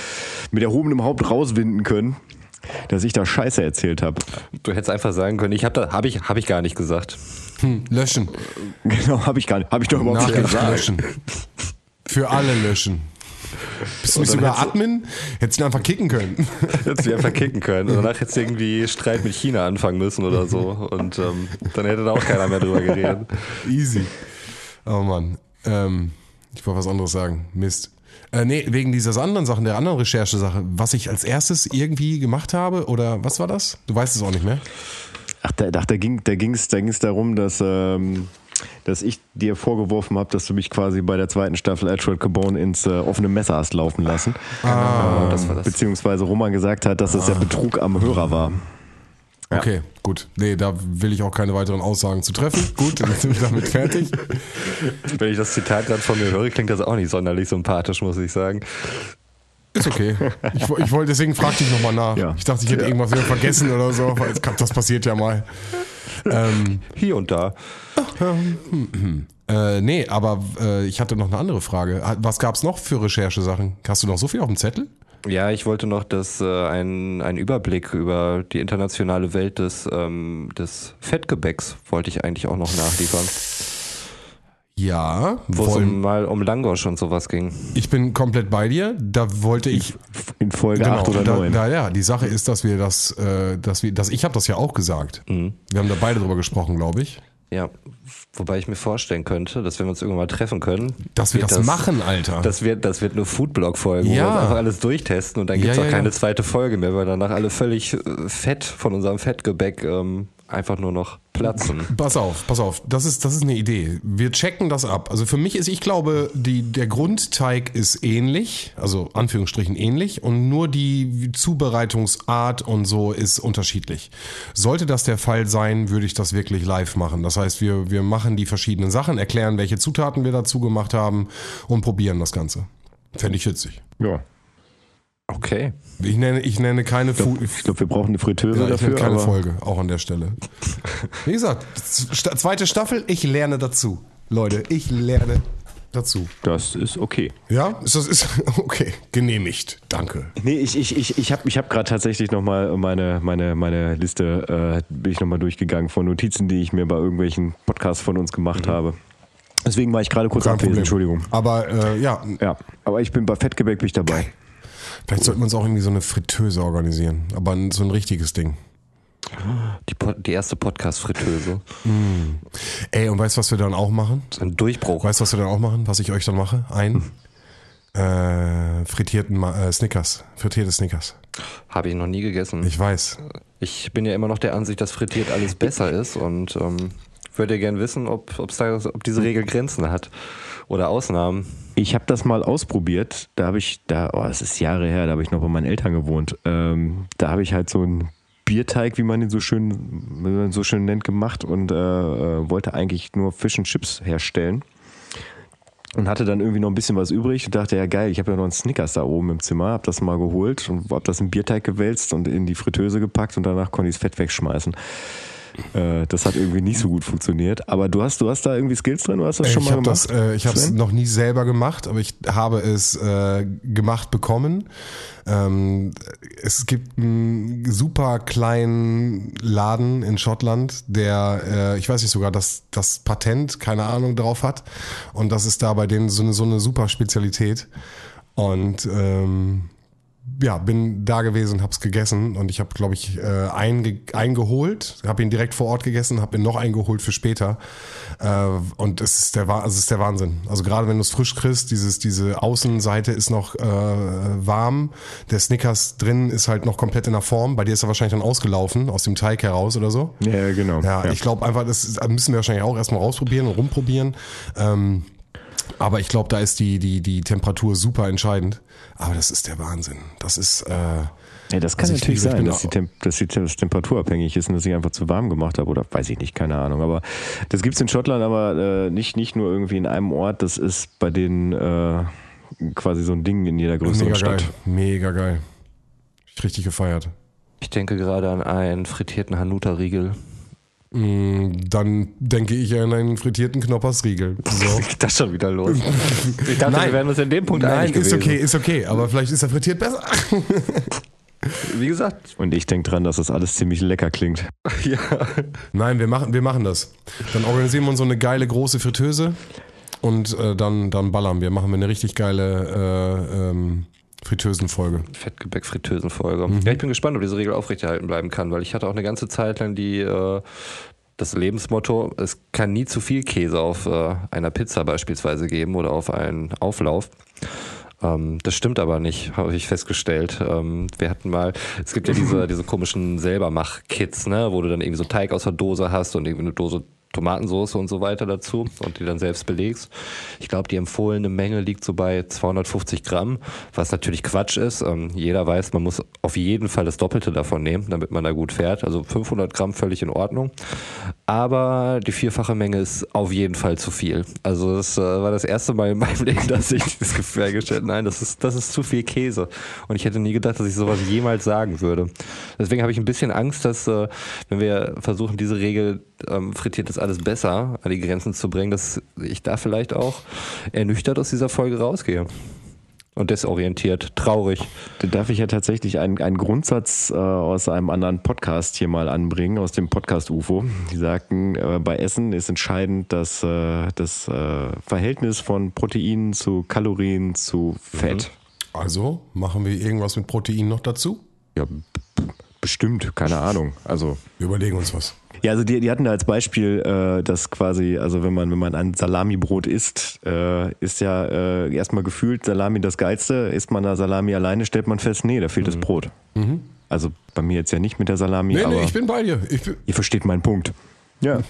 mit erhobenem Haupt rauswinden können, dass ich da Scheiße erzählt habe. Du hättest einfach sagen können, ich habe da, habe ich, habe ich gar nicht gesagt. Hm, löschen. Genau, habe ich gar nicht, habe ich doch überhaupt nicht gesagt. löschen. Für alle löschen. Bist du nicht sogar hättest du- Admin? Hättest du ihn einfach kicken können. Hättest du einfach kicken können. Und danach hättest du irgendwie Streit mit China anfangen müssen oder so. Und ähm, dann hätte da auch keiner mehr drüber geredet. Easy. Oh Mann. Ähm, ich wollte was anderes sagen. Mist. Äh, nee, wegen dieser anderen Sachen, der anderen Recherchesache, was ich als erstes irgendwie gemacht habe, oder was war das? Du weißt es auch nicht mehr. Ach, da, ach, da ging da ging's, da ging's darum, dass, ähm, dass ich dir vorgeworfen habe, dass du mich quasi bei der zweiten Staffel Edward Cabone ins äh, offene Messer hast laufen lassen. Genau, das war das. Beziehungsweise Roman gesagt hat, dass es ja Betrug am Hörer war. Ja. Okay, gut. Nee, da will ich auch keine weiteren Aussagen zu treffen. Gut, dann sind wir damit fertig. Wenn ich das Zitat gerade von mir höre, klingt das auch nicht sonderlich sympathisch, muss ich sagen. Ist okay. Ich, ich wollte, deswegen fragte ich nochmal nach. Ja. Ich dachte, ich hätte irgendwas wieder vergessen oder so. weil Das passiert ja mal. Ähm, Hier und da. äh, nee, aber äh, ich hatte noch eine andere Frage. Was gab es noch für Recherchesachen? Hast du noch so viel auf dem Zettel? Ja, ich wollte noch das, äh, ein, einen Überblick über die internationale Welt des, ähm, des Fettgebäcks wollte ich eigentlich auch noch nachliefern. Ja, Wo es um, mal um Langosch und sowas ging. ich bin komplett bei dir. Da wollte ich In Folge Genau, 8 oder da, 9. da, ja, die Sache ist, dass wir das, äh, dass wir, dass ich habe das ja auch gesagt. Mhm. Wir haben da beide drüber gesprochen, glaube ich. Ja, wobei ich mir vorstellen könnte, dass wenn wir uns irgendwann mal treffen können, Dass wir wird das, machen, Alter. Das wird, das wird eine Foodblog-Folge, wo Ja. wir uns einfach alles durchtesten und dann Ja, gibt's auch ja, keine ja. zweite Folge mehr, weil danach alle völlig äh, fett von unserem Fettgebäck ähm, einfach nur noch platzen. Pass auf, pass auf. Das ist, das ist eine Idee. Wir checken das ab. Also für mich ist, ich glaube, die, der Grundteig ist ähnlich, also Anführungsstrichen ähnlich, und nur die Zubereitungsart und so ist unterschiedlich. Sollte das der Fall sein, würde ich das wirklich live machen. Das heißt, wir, wir machen die verschiedenen Sachen, erklären, welche Zutaten wir dazu gemacht haben und probieren das Ganze. Fände ich witzig. Ja. Okay. Ich nenne, ich nenne keine. Ich glaube, wir brauchen eine Fritteuse Ja, ich dafür. nenne keine aber Folge, auch an der Stelle. Wie gesagt, st zweite Staffel, ich lerne dazu. Leute, ich lerne dazu. Das ist okay. Ja, ist das ist okay, genehmigt. Danke. Nee, ich, ich, ich, ich habe ich hab gerade tatsächlich nochmal meine, meine, meine Liste, äh, bin ich nochmal durchgegangen von Notizen, die ich mir bei irgendwelchen Podcasts von uns gemacht habe. Deswegen war ich gerade kurz abwesend. Entschuldigung. Aber äh, ja, Ja, aber ich bin bei Fettgebäck bin ich dabei. Vielleicht sollten wir uns auch irgendwie so eine Fritteuse organisieren. Aber so ein richtiges Ding. Die, die erste Podcast-Fritteuse. Ey, und weißt du, was wir dann auch machen? Ein Durchbruch. Weißt du, was wir dann auch machen? Was ich euch dann mache? Ein äh, frittierten Ma äh, Snickers. Frittierte Snickers. Habe ich noch nie gegessen. Ich weiß. Ich bin ja immer noch der Ansicht, dass frittiert alles besser ist und ähm, würde gerne wissen, ob, da, ob diese Regel Grenzen hat oder Ausnahmen. Ich habe das mal ausprobiert. Da habe ich, da, oh, das ist Jahre her, da habe ich noch bei meinen Eltern gewohnt. Ähm, da habe ich halt so einen Bierteig, wie man ihn so schön, so schön nennt, gemacht und äh, äh, wollte eigentlich nur Fish and Chips herstellen. Und hatte dann irgendwie noch ein bisschen was übrig und dachte, ja geil, ich habe ja noch einen Snickers da oben im Zimmer, habe das mal geholt und habe das in Bierteig gewälzt und in die Fritteuse gepackt und danach konnte ich das Fett wegschmeißen. Äh, das hat irgendwie nicht so gut funktioniert. Aber du hast, du hast da irgendwie Skills drin, du hast das Äh, schon ich mal gemacht? das, äh, ich habe es noch nie selber gemacht, aber ich habe es äh, gemacht bekommen. Ähm, es gibt einen super kleinen Laden in Schottland, der, äh, ich weiß nicht sogar, dass das Patent, keine Ahnung, drauf hat. Und das ist da bei denen so eine, so eine super Spezialität. Und ähm, ja, bin da gewesen, hab's gegessen und ich habe, glaube ich, äh, einge eingeholt, habe ihn direkt vor Ort gegessen, habe ihn noch eingeholt für später. Äh, und es ist der, also es ist der Wahnsinn. Also gerade wenn du es frisch kriegst, dieses, diese Außenseite ist noch äh, warm, der Snickers drin ist halt noch komplett in der Form. Bei dir ist er wahrscheinlich dann ausgelaufen, aus dem Teig heraus oder so. Ja, genau. Ja, ich glaube einfach, das müssen wir wahrscheinlich auch erstmal rausprobieren und rumprobieren. Ähm, aber ich glaube, da ist die, die, die Temperatur super entscheidend. Aber das ist der Wahnsinn. Das ist, äh, Ja, das kann Also ich- natürlich ich sein, dass auch- die, Temp dass die Tem- das temperaturabhängig ist und dass ich einfach zu warm gemacht habe oder weiß ich nicht, keine Ahnung. Aber das gibt's in Schottland, aber äh, nicht, nicht nur irgendwie in einem Ort, das ist bei denen äh, quasi so ein Ding in jeder größeren mega Stadt. geil. Mega geil. Ich richtig gefeiert. Ich denke gerade an einen frittierten Hanuta-Riegel. Mm, Dann denke ich an einen frittierten Knoppersriegel. So. Das schon wieder los? Ich dachte, Nein. wir wären uns in dem Punkt Nein, einig ist gewesen. okay, ist okay. Aber vielleicht ist er frittiert besser. Wie gesagt, Und ich denke dran, dass das alles ziemlich lecker klingt. ja. Nein, wir machen, wir machen das. Dann organisieren wir uns so eine geile große Fritteuse und äh, dann, dann ballern wir. Machen wir eine richtig geile äh, ähm, Fritteusenfolge. Fettgebäck-Fritteusen-Folge. Ja, ich bin gespannt, ob diese Regel aufrechterhalten bleiben kann, weil ich hatte auch eine ganze Zeit lang die, äh, das Lebensmotto, es kann nie zu viel Käse auf äh, einer Pizza beispielsweise geben oder auf einen Auflauf. Ähm, das stimmt aber nicht, habe ich festgestellt. Ähm, wir hatten mal, es gibt ja diese, diese komischen Selbermach-Kits, ne, wo du dann irgendwie so Teig aus der Dose hast und irgendwie eine Dose Tomatensauce und so weiter dazu und die dann selbst belegst. Ich glaube, die empfohlene Menge liegt so bei 250 Gramm, was natürlich Quatsch ist. Ähm, jeder weiß, man muss auf jeden Fall das Doppelte davon nehmen, damit man da gut fährt. Also 500 Gramm völlig in Ordnung. Aber die vierfache Menge ist auf jeden Fall zu viel. Also das äh, war das erste Mal in meinem Leben, dass ich das Gefühl habe, nein, das ist, das ist zu viel Käse. Und ich hätte nie gedacht, dass ich sowas jemals sagen würde. Deswegen habe ich ein bisschen Angst, dass äh, wenn wir versuchen, diese Regel ähm, frittiert ist alles besser an die Grenzen zu bringen, dass ich da vielleicht auch ernüchtert aus dieser Folge rausgehe. Und desorientiert, traurig. Da darf ich ja tatsächlich einen, einen Grundsatz äh, aus einem anderen Podcast hier mal anbringen, aus dem Podcast UFO. Die sagten, äh, bei Essen ist entscheidend das, äh, das äh, Verhältnis von Proteinen zu Kalorien zu Fett. Also machen wir irgendwas mit Protein noch dazu? Ja, bestimmt, keine Ahnung. Also Wir überlegen uns was. Ja, also die, die hatten da als Beispiel, äh, dass quasi, also wenn man, wenn man ein Salamibrot isst, äh, ist ja äh, erstmal gefühlt Salami das Geilste. Isst man da Salami alleine, stellt man fest, nee, da fehlt das Brot. Also bei mir jetzt ja nicht mit der Salami, Nee, aber nee, ich bin bei dir. Ich, bin, ihr versteht meinen Punkt. Ja.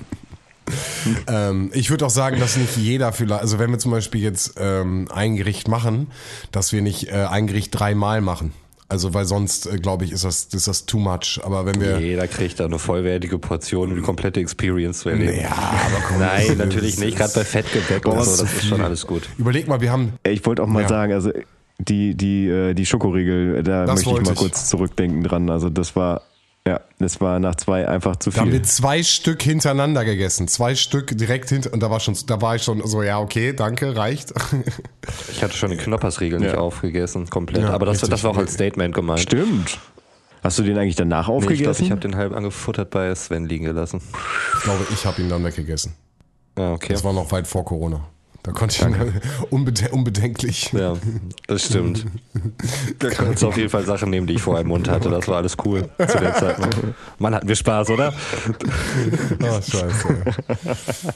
ähm, ich würde auch sagen, dass nicht jeder vielleicht, also wenn wir zum Beispiel jetzt ähm, ein Gericht machen, dass wir nicht äh, ein Gericht dreimal machen. Also weil sonst, äh, glaube ich, ist das, ist das too much. Aber wenn wir... Jeder kriegt da eine vollwertige Portion, um die komplette Experience zu erleben. Ja, aber komm, Nein, natürlich nicht. Gerade bei Fettgebäck und das so, ist das ist schon alles gut. Überleg mal, wir haben... Ich wollte auch mal Ja. sagen, also die, die, äh, die Schokoriegel, da Das möchte ich mal ich. kurz zurückdenken dran. Also das war Ja, das war nach zwei einfach zu Da haben viel. wir zwei Stück hintereinander gegessen. Zwei Stück direkt hinter. Und da war schon, da war ich schon so, ja, okay, danke, reicht. Ich hatte schon den Knoppersriegel nicht Ja. aufgegessen, komplett. Ja, Aber das, das war auch als Statement gemeint. Stimmt. Hast du den eigentlich danach Nee, ich glaube, aufgegessen? ich habe den halb angefuttert bei Sven liegen gelassen. Ich glaube, ich habe ihn dann weggegessen. Ja, okay. Das war noch weit vor Corona. Da konnte ich ihn unbede unbedenklich. Ja, das stimmt. Da kannst du auf jeden Fall Sachen nehmen, die ich vorher im Mund hatte. Das war alles cool zu der Zeit. Mann, hatten wir Spaß, oder? Ah, scheiße.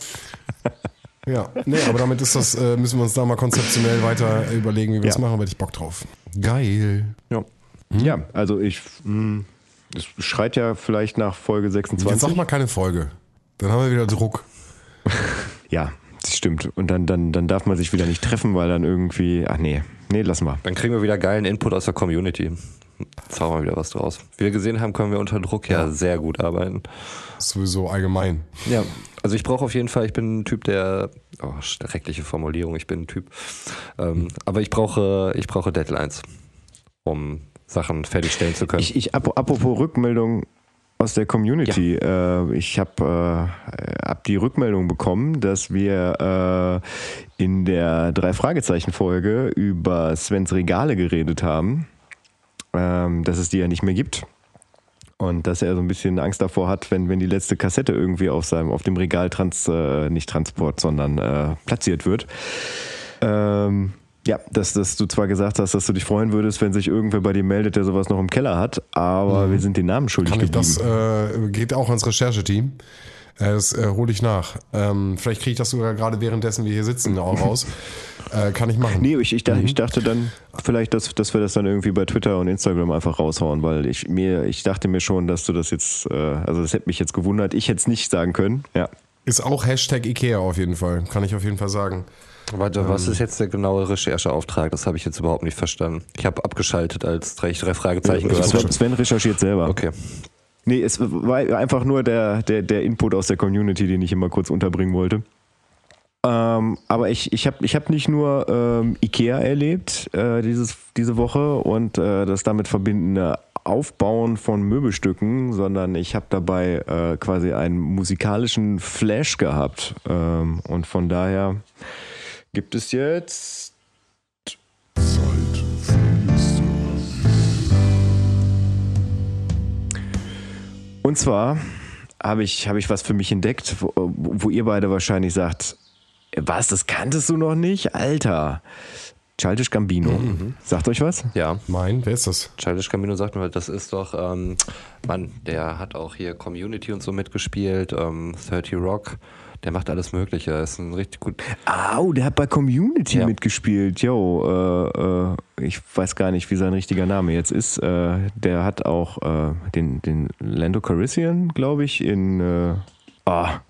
Ja, nee, aber damit ist das, äh, müssen wir uns da mal konzeptionell weiter überlegen, wie wir das Ja. machen, hätte ich Bock drauf. Geil. ja. ja, also ich. Mh, es schreit ja vielleicht nach Folge Jetzt 26. sag mal keine Folge. Dann haben wir wieder Druck. Ja, das stimmt. Und dann, dann, dann darf man sich wieder nicht treffen, weil dann irgendwie. Ach nee, nee, lass mal. Dann kriegen wir wieder geilen Input aus der Community. Zaubern wir wieder was draus. Wie wir gesehen haben, können wir unter Druck ja, sehr gut arbeiten. Sowieso allgemein. Ja, also ich brauche auf jeden Fall, ich bin ein Typ, der, oh, schreckliche Formulierung, ich bin ein Typ, ähm, aber ich brauche, ich brauche Deadlines, um Sachen fertigstellen zu können. Ich, ich ap apropos Rückmeldung aus der Community. Äh, ich habe äh, hab die Rückmeldung bekommen, dass wir äh, in der Drei-Fragezeichen-Folge über Svens Regale geredet haben, ähm, dass es die ja nicht mehr gibt. Und dass er so ein bisschen Angst davor hat, wenn, wenn die letzte Kassette irgendwie auf seinem, auf dem Regal trans, äh, nicht Transport, sondern platziert wird. Ähm, ja, dass, dass du zwar gesagt hast, dass du dich freuen würdest, wenn sich irgendwer bei dir meldet, der sowas noch im Keller hat, aber wir sind den Namen schuldig Kann ich geblieben. das, äh, geht auch ans Rechercheteam. Äh, das äh, hole ich nach. Ähm, vielleicht kriege ich das sogar gerade währenddessen wir hier sitzen auch raus. äh, kann ich machen. Nee, ich, ich, Mhm. dachte, ich dachte dann vielleicht, dass, dass wir das dann irgendwie bei Twitter und Instagram einfach raushauen, weil ich mir, ich dachte mir schon, dass du das jetzt, äh, also das hätte mich jetzt gewundert, ich hätte es nicht sagen können. Ja. Ist auch Hashtag Ikea auf jeden Fall. Kann ich auf jeden Fall sagen. Warte, was ist jetzt der genaue Rechercheauftrag? Das habe ich jetzt überhaupt nicht verstanden. Ich habe abgeschaltet, als drei, drei Fragezeichen gehört Sven, habe. Sven recherchiert selber. Okay. Nee, es war einfach nur der, der, der Input aus der Community, den ich immer kurz unterbringen wollte. Ähm, aber ich, ich habe ich hab nicht nur ähm, Ikea erlebt äh, dieses, diese Woche und äh, das damit verbindende Aufbauen von Möbelstücken, sondern ich habe dabei äh, quasi einen musikalischen Flash gehabt. Ähm, und von daher gibt es jetzt Und zwar habe ich, habe ich was für mich entdeckt, wo, wo ihr beide wahrscheinlich sagt, was, das kanntest du noch nicht? Alter. Childish Gambino. Sagt euch was? Ja, Mein, wer ist das? Childish Camino sagt mir, das ist doch, ähm, Mann, der hat auch hier Community und so mitgespielt, ähm, 30 Rock, der macht alles Mögliche, ist ein richtig gut. Au, der hat bei Community Ja. mitgespielt. Yo, äh, äh, ich weiß gar nicht, wie sein richtiger Name jetzt ist. Äh, der hat auch äh, den, den Lando Calrissian, glaube ich, in äh, ah,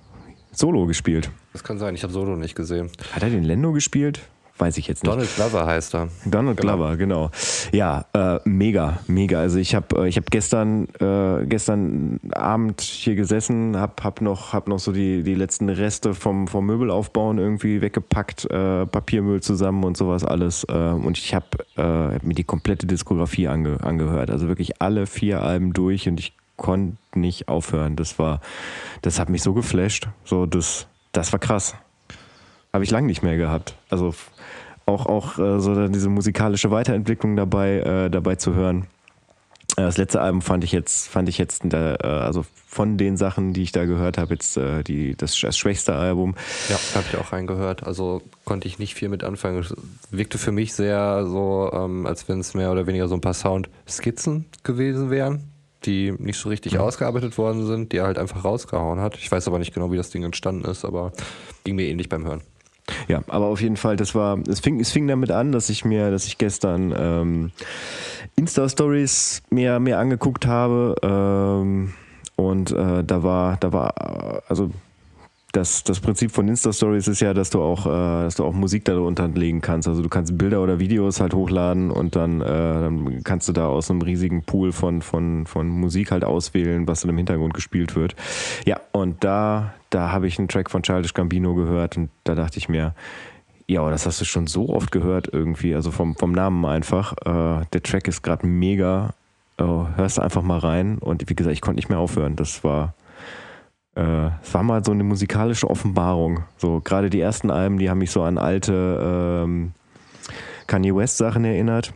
Solo gespielt. Das kann sein, ich habe Solo nicht gesehen. Hat er den Lando gespielt? Weiß ich jetzt nicht. Donald Glover heißt er. Donald Genau. Glover, genau. Ja, äh, mega, mega. Also ich habe äh, ich hab gestern, äh, gestern Abend hier gesessen, hab, hab, noch, hab noch so die, die letzten Reste vom, vom Möbelaufbauen irgendwie weggepackt, äh, Papiermüll zusammen und sowas alles. Äh, und ich habe äh, hab mir die komplette Diskografie ange, angehört. Also wirklich alle vier Alben durch und ich konnte nicht aufhören. Das war, das hat mich so geflasht. So, das, das war krass. Habe ich lange nicht mehr gehabt. Also auch, auch äh, so dann diese musikalische Weiterentwicklung dabei, äh, dabei zu hören. Äh, Das letzte Album fand ich jetzt, fand ich jetzt, äh, also von den Sachen, die ich da gehört habe, jetzt äh, die, das, das schwächste Album. Ja, habe ich auch reingehört. Also konnte ich nicht viel mit anfangen. Es wirkte für mich sehr so, ähm, als wenn es mehr oder weniger so ein paar Soundskizzen gewesen wären, die nicht so richtig ausgearbeitet worden sind, die er halt einfach rausgehauen hat. Ich weiß aber nicht genau, wie das Ding entstanden ist, aber ging mir ähnlich beim Hören. Ja, aber auf jeden Fall, das war, es fing, es fing damit an, dass ich mir, dass ich gestern ähm, Insta-Stories mir, mir angeguckt habe ähm, und äh, da war, da war, äh, also das, das Prinzip von Insta-Stories ist ja, dass du auch, äh, dass du auch Musik darunter legen kannst. Also du kannst Bilder oder Videos halt hochladen und dann, äh, dann kannst du da aus einem riesigen Pool von, von, von Musik halt auswählen, was dann im Hintergrund gespielt wird. Ja, und da, da habe ich einen Track von Childish Gambino gehört und da dachte ich mir, ja, das hast du schon so oft gehört irgendwie, also vom, vom Namen einfach. Äh, der Track ist gerade mega oh, hörst du einfach mal rein. Und wie gesagt, ich konnte nicht mehr aufhören. Das war, äh, es war mal so eine musikalische Offenbarung. So gerade die ersten Alben, die haben mich so an alte ähm, Kanye West Sachen erinnert.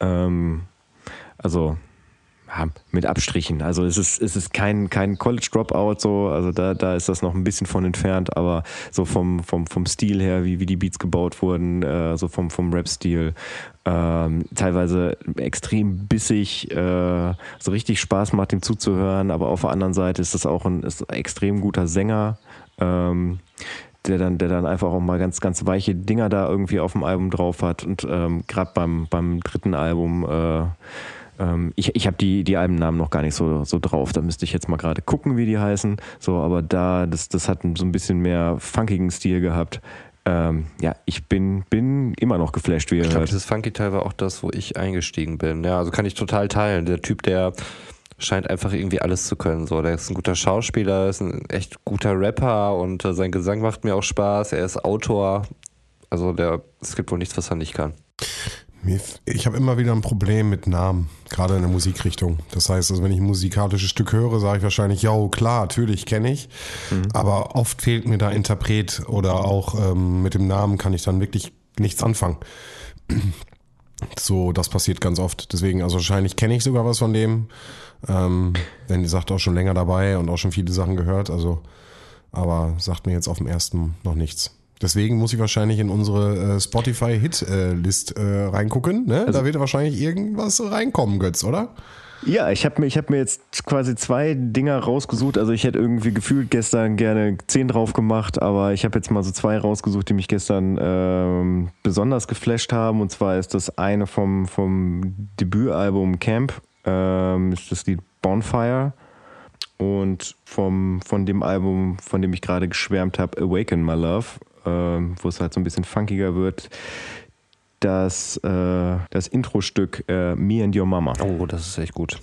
Ähm, also ja, mit Abstrichen. Also es ist, es ist kein, kein College Dropout so, also da, da ist das noch ein bisschen von entfernt, aber so vom, vom, vom Stil her, wie, wie die Beats gebaut wurden, äh, so vom, vom Rap-Stil, ähm, teilweise extrem bissig, äh, so richtig Spaß macht, ihm zuzuhören, aber auf der anderen Seite ist das auch ein, ist ein extrem guter Sänger. Ähm, der dann, der dann einfach auch mal ganz, ganz weiche Dinger da irgendwie auf dem Album drauf hat. Und ähm, gerade beim, beim dritten Album äh, ähm, ich ich habe die, die Albennamen noch gar nicht so, so drauf. Da müsste ich jetzt mal gerade gucken, wie die heißen. So, aber da, das, das hat so ein bisschen mehr funkigen Stil gehabt. Ähm, ja, ich bin, bin immer noch geflasht, wie ihr Ich glaube, dieses Funky-Teil war auch das, wo ich eingestiegen bin. Ja, also kann ich total teilen. Der Typ, der scheint einfach irgendwie alles zu können. So, der ist ein guter Schauspieler, ist ein echt guter Rapper und äh, sein Gesang macht mir auch Spaß. Er ist Autor. Also der, es gibt wohl nichts, was er nicht kann. Ich habe immer wieder ein Problem mit Namen, gerade in der Musikrichtung. Das heißt, also wenn ich ein musikalisches Stück höre, sage ich wahrscheinlich, ja, klar, natürlich kenne ich. Aber oft fehlt mir da Interpret oder auch ähm, mit dem Namen kann ich dann wirklich nichts anfangen. So, das passiert ganz oft. Deswegen, also wahrscheinlich kenne ich sogar was von dem. Ähm, denn die sagt auch schon länger dabei und auch schon viele Sachen gehört. Also, aber sagt mir jetzt auf dem ersten noch nichts. Deswegen muss ich wahrscheinlich in unsere äh, Spotify-Hit-List äh, reingucken. Ne? da wird wahrscheinlich irgendwas reinkommen, Götz, oder? Ja, ich habe mir, ich hab mir jetzt quasi zwei Dinger rausgesucht. Also ich hätte irgendwie gefühlt gestern gerne zehn drauf gemacht, aber ich habe jetzt mal so zwei rausgesucht, die mich gestern ähm, besonders geflasht haben. Und zwar ist das eine vom, vom Debütalbum Camp, ähm, ist das Lied Bonfire. Und vom, von dem Album, von dem ich gerade geschwärmt habe, Awaken My Love, wo es halt so ein bisschen funkiger wird, das, äh, das Intro-Stück äh, Me and Your Mama. Oh, das ist echt gut.